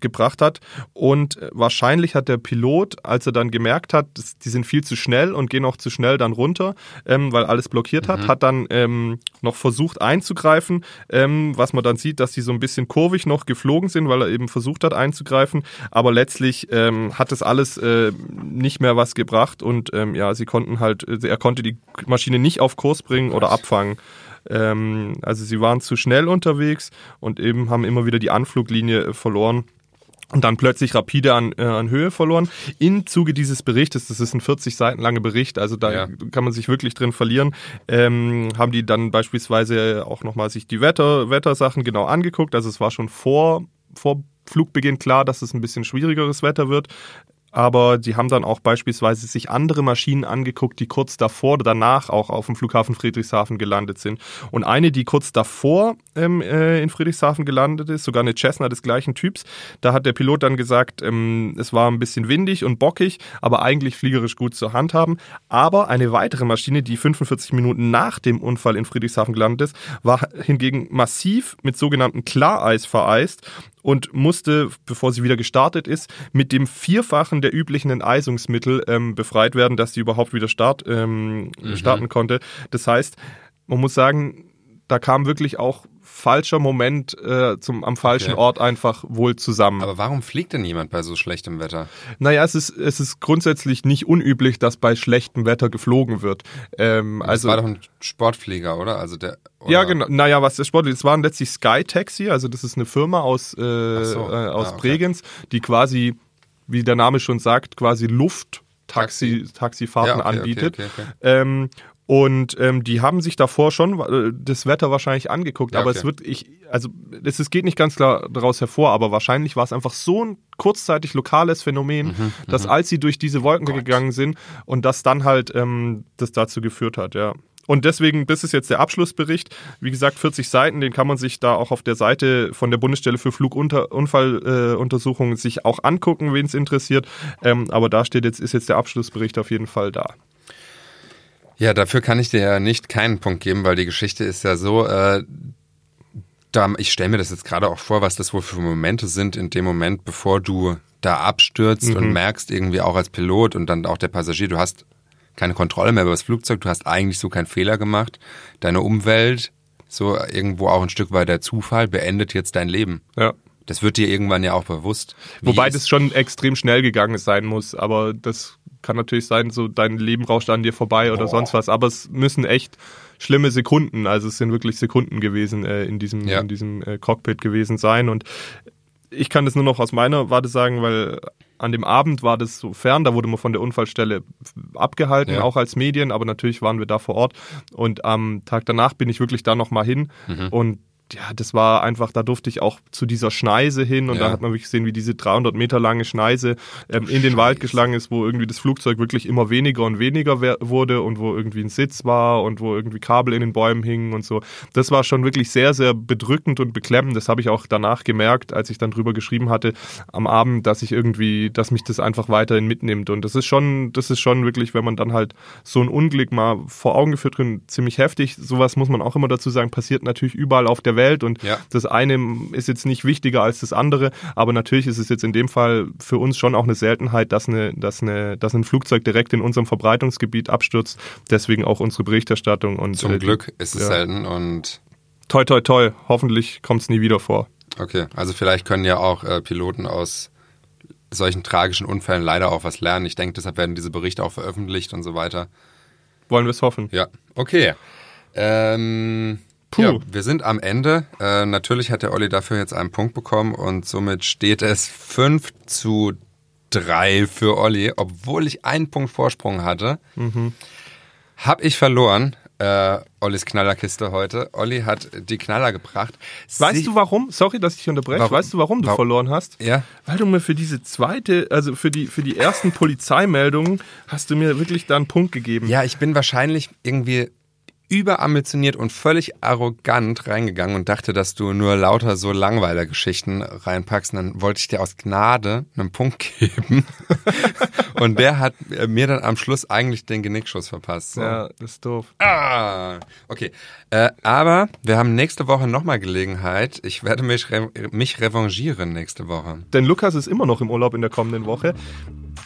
Speaker 1: gebracht hat. Und äh, wahrscheinlich hat der Pilot, als er dann gemerkt hat, dass die sind viel zu schnell und gehen auch zu schnell dann runter, ähm, weil alles blockiert hat, hat dann ähm, noch versucht einzugreifen, ähm, was man dann sieht, dass die so ein bisschen kurvig noch geflogen sind, weil er eben versucht hat einzugreifen, aber letztlich ähm, hat das alles äh, nicht mehr was gebracht und ähm, ja, sie konnten halt, äh, er konnte die Maschine nicht auf Kurs bringen oder abfangen. Ähm, also sie waren zu schnell unterwegs und eben haben immer wieder die Anfluglinie äh, verloren und dann plötzlich rapide an, äh, an Höhe verloren. Im Zuge dieses Berichtes, das ist ein 40 Seiten langer Bericht, also da
Speaker 2: Ja.
Speaker 1: kann man sich wirklich drin verlieren, ähm, haben die dann beispielsweise auch nochmal sich die Wetter, Wettersachen genau angeguckt. Also es war schon vor, vor Flugbeginn klar, dass es ein bisschen schwierigeres Wetter wird. Aber die haben dann auch beispielsweise sich andere Maschinen angeguckt, die kurz davor oder danach auch auf dem Flughafen Friedrichshafen gelandet sind. Und eine, die kurz davor ähm, äh, in Friedrichshafen gelandet ist, sogar eine Cessna des gleichen Typs, da hat der Pilot dann gesagt, ähm, es war ein bisschen windig und bockig, aber eigentlich fliegerisch gut zu handhaben. Aber eine weitere Maschine, die 45 Minuten nach dem Unfall in Friedrichshafen gelandet ist, war hingegen massiv mit sogenannten Klareis vereist und musste, bevor sie wieder gestartet ist, mit dem Vierfachen der üblichen Enteisungsmittel ähm, befreit werden, dass sie überhaupt wieder start, ähm, starten konnte. Das heißt, man muss sagen, da kam wirklich auch falscher Moment äh, zum, am falschen
Speaker 2: Okay.
Speaker 1: Ort einfach wohl zusammen.
Speaker 2: Aber warum fliegt denn jemand bei so schlechtem Wetter?
Speaker 1: Naja, es ist, es ist grundsätzlich nicht unüblich, dass bei schlechtem Wetter geflogen wird. Ähm,
Speaker 2: Das
Speaker 1: also
Speaker 2: war doch ein Sportflieger, oder? Also der. Oder?
Speaker 1: Ja, genau. Naja, was der Sport ist, es waren letztlich Sky Taxi, also das ist eine Firma aus, äh,
Speaker 2: so.
Speaker 1: äh, aus
Speaker 2: Ah, okay.
Speaker 1: Bregenz, die quasi, wie der Name schon sagt, quasi Lufttaxi, Taxifahrten
Speaker 2: Ja, okay,
Speaker 1: anbietet.
Speaker 2: okay, okay.
Speaker 1: Ähm, und ähm, die haben sich davor schon äh, das Wetter wahrscheinlich angeguckt,
Speaker 2: Ja,
Speaker 1: aber
Speaker 2: okay.
Speaker 1: es wird, ich, also es, es geht nicht ganz klar daraus hervor, aber wahrscheinlich war es einfach so ein kurzzeitig lokales Phänomen,
Speaker 2: Mhm,
Speaker 1: dass als sie durch diese Wolken gegangen sind und das dann halt ähm, das dazu geführt hat, ja. Und deswegen, das ist jetzt der Abschlussbericht. Wie gesagt, 40 Seiten, den kann man sich da auch auf der Seite von der Bundesstelle für Flugunfalluntersuchungen äh, sich auch angucken, wen es interessiert. Ähm, aber da steht jetzt, ist jetzt der Abschlussbericht auf jeden Fall da.
Speaker 2: Ja, dafür kann ich dir ja nicht keinen Punkt geben, weil die Geschichte ist ja so, äh, da, ich stelle mir das jetzt gerade auch vor, was das wohl für Momente sind in dem Moment, bevor du da abstürzt
Speaker 1: Mhm.
Speaker 2: und merkst irgendwie auch als Pilot und dann auch der Passagier, du hast keine Kontrolle mehr über das Flugzeug, du hast eigentlich so keinen Fehler gemacht. Deine Umwelt, so irgendwo auch ein Stück weit der Zufall, beendet jetzt dein Leben.
Speaker 1: Ja.
Speaker 2: Das wird dir irgendwann ja auch bewusst.
Speaker 1: Wobei das schon extrem schnell gegangen sein muss, aber das kann natürlich sein, so dein Leben rauscht an dir vorbei oder sonst was. Aber es müssen echt schlimme Sekunden, also es sind wirklich Sekunden gewesen äh, in diesem,
Speaker 2: Ja.
Speaker 1: in diesem äh, Cockpit gewesen sein. Und ich kann das nur noch aus meiner Warte sagen, weil an dem Abend war das so fern, da wurde man von der Unfallstelle abgehalten,
Speaker 2: Ja.
Speaker 1: auch als Medien, aber natürlich waren wir da vor Ort. Und am Tag danach bin ich wirklich da nochmal hin
Speaker 2: Mhm.
Speaker 1: und ja, das war einfach, da durfte ich auch zu dieser Schneise hin und
Speaker 2: Ja.
Speaker 1: da hat man wirklich gesehen, wie diese 300 Meter lange Schneise ähm, in den Wald geschlagen ist, wo irgendwie das Flugzeug wirklich immer weniger und weniger wurde und wo irgendwie ein Sitz war und wo irgendwie Kabel in den Bäumen hingen und so. Das war schon wirklich sehr, sehr bedrückend und beklemmend. Das habe ich auch danach gemerkt, als ich dann drüber geschrieben hatte am Abend, dass ich irgendwie, dass mich das einfach weiterhin mitnimmt. Und das ist schon, das ist schon wirklich, wenn man dann halt so ein Unglück mal vor Augen geführt wird, ziemlich heftig. Sowas muss man auch immer dazu sagen, passiert natürlich überall auf der Welt und
Speaker 2: Ja.
Speaker 1: das eine ist jetzt nicht wichtiger als das andere, aber natürlich ist es jetzt in dem Fall für uns schon auch eine Seltenheit, dass, eine, dass, eine, dass ein Flugzeug direkt in unserem Verbreitungsgebiet abstürzt. Deswegen auch unsere Berichterstattung. Und,
Speaker 2: Zum
Speaker 1: äh,
Speaker 2: Glück ist es
Speaker 1: ja.
Speaker 2: selten und
Speaker 1: Toi, toi, toi. Hoffentlich kommt es nie wieder vor.
Speaker 2: Okay, also vielleicht können ja auch äh, Piloten aus solchen tragischen Unfällen leider auch was lernen. Ich denke, deshalb werden diese Berichte auch veröffentlicht und so weiter.
Speaker 1: Wollen wir es hoffen.
Speaker 2: Ja, okay. Ähm,
Speaker 1: Puh.
Speaker 2: Ja, wir sind am Ende. Äh, natürlich hat der Olli dafür jetzt einen Punkt bekommen und somit steht es 5 zu 3 für Olli, obwohl ich einen Punkt Vorsprung hatte. Hab ich verloren. Äh, Ollis Knallerkiste heute. Olli hat die Knaller gebracht.
Speaker 1: Weißt
Speaker 2: Sie-
Speaker 1: du warum? Sorry, dass ich dich unterbreche.
Speaker 2: Warum?
Speaker 1: Weißt du, warum du
Speaker 2: Warum?
Speaker 1: verloren hast?
Speaker 2: Ja.
Speaker 1: Weil du mir für diese zweite, also für die, für die ersten Polizeimeldungen hast du mir wirklich da einen Punkt gegeben.
Speaker 2: Ja, ich bin wahrscheinlich irgendwie überambitioniert und völlig arrogant reingegangen und dachte, dass du nur lauter so Langweiler-Geschichten reinpackst. Und dann wollte ich dir aus Gnade einen Punkt geben. und der hat äh, mir dann am Schluss eigentlich den Genickschuss verpasst. So.
Speaker 1: Ja, das ist doof.
Speaker 2: Ah, okay. Äh, aber wir haben nächste Woche nochmal Gelegenheit. Ich werde mich, re mich revanchieren nächste Woche.
Speaker 1: Denn Lukas ist immer noch im Urlaub in der kommenden Woche.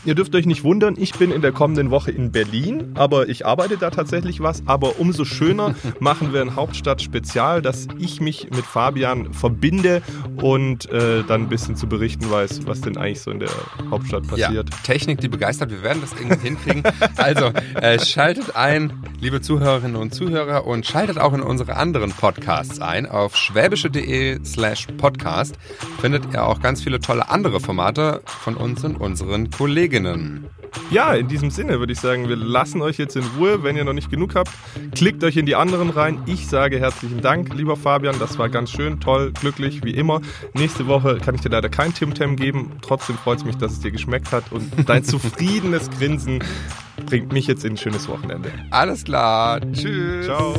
Speaker 1: Ihr dürft euch nicht wundern, ich bin in der kommenden Woche in Berlin, aber ich arbeite da tatsächlich was. Aber umso schöner machen wir ein Hauptstadt-Spezial, dass ich mich mit Fabian verbinde und äh, dann ein bisschen zu berichten weiß, was denn eigentlich so in der Hauptstadt passiert.
Speaker 2: Ja, Technik, die begeistert. Wir werden das irgendwie hinkriegen. Also, äh, schaltet ein, liebe Zuhörerinnen und Zuhörer, und schaltet auch in unsere anderen Podcasts ein. Auf schwäbische.de slash podcast findet ihr auch ganz viele tolle andere Formate von uns und unseren Kolleginnen.
Speaker 1: Ja, in diesem Sinne würde ich sagen, wir lassen euch jetzt in Ruhe. Wenn ihr noch nicht genug habt, klickt euch in die anderen rein. Ich sage herzlichen Dank, lieber Fabian. Das war ganz schön, toll, glücklich, wie immer. Nächste Woche kann ich dir leider kein Tim-Tam geben. Trotzdem freut es mich, dass es dir geschmeckt hat. Und dein zufriedenes Grinsen bringt mich jetzt in ein schönes Wochenende.
Speaker 2: Alles klar. Tschüss.
Speaker 1: Ciao.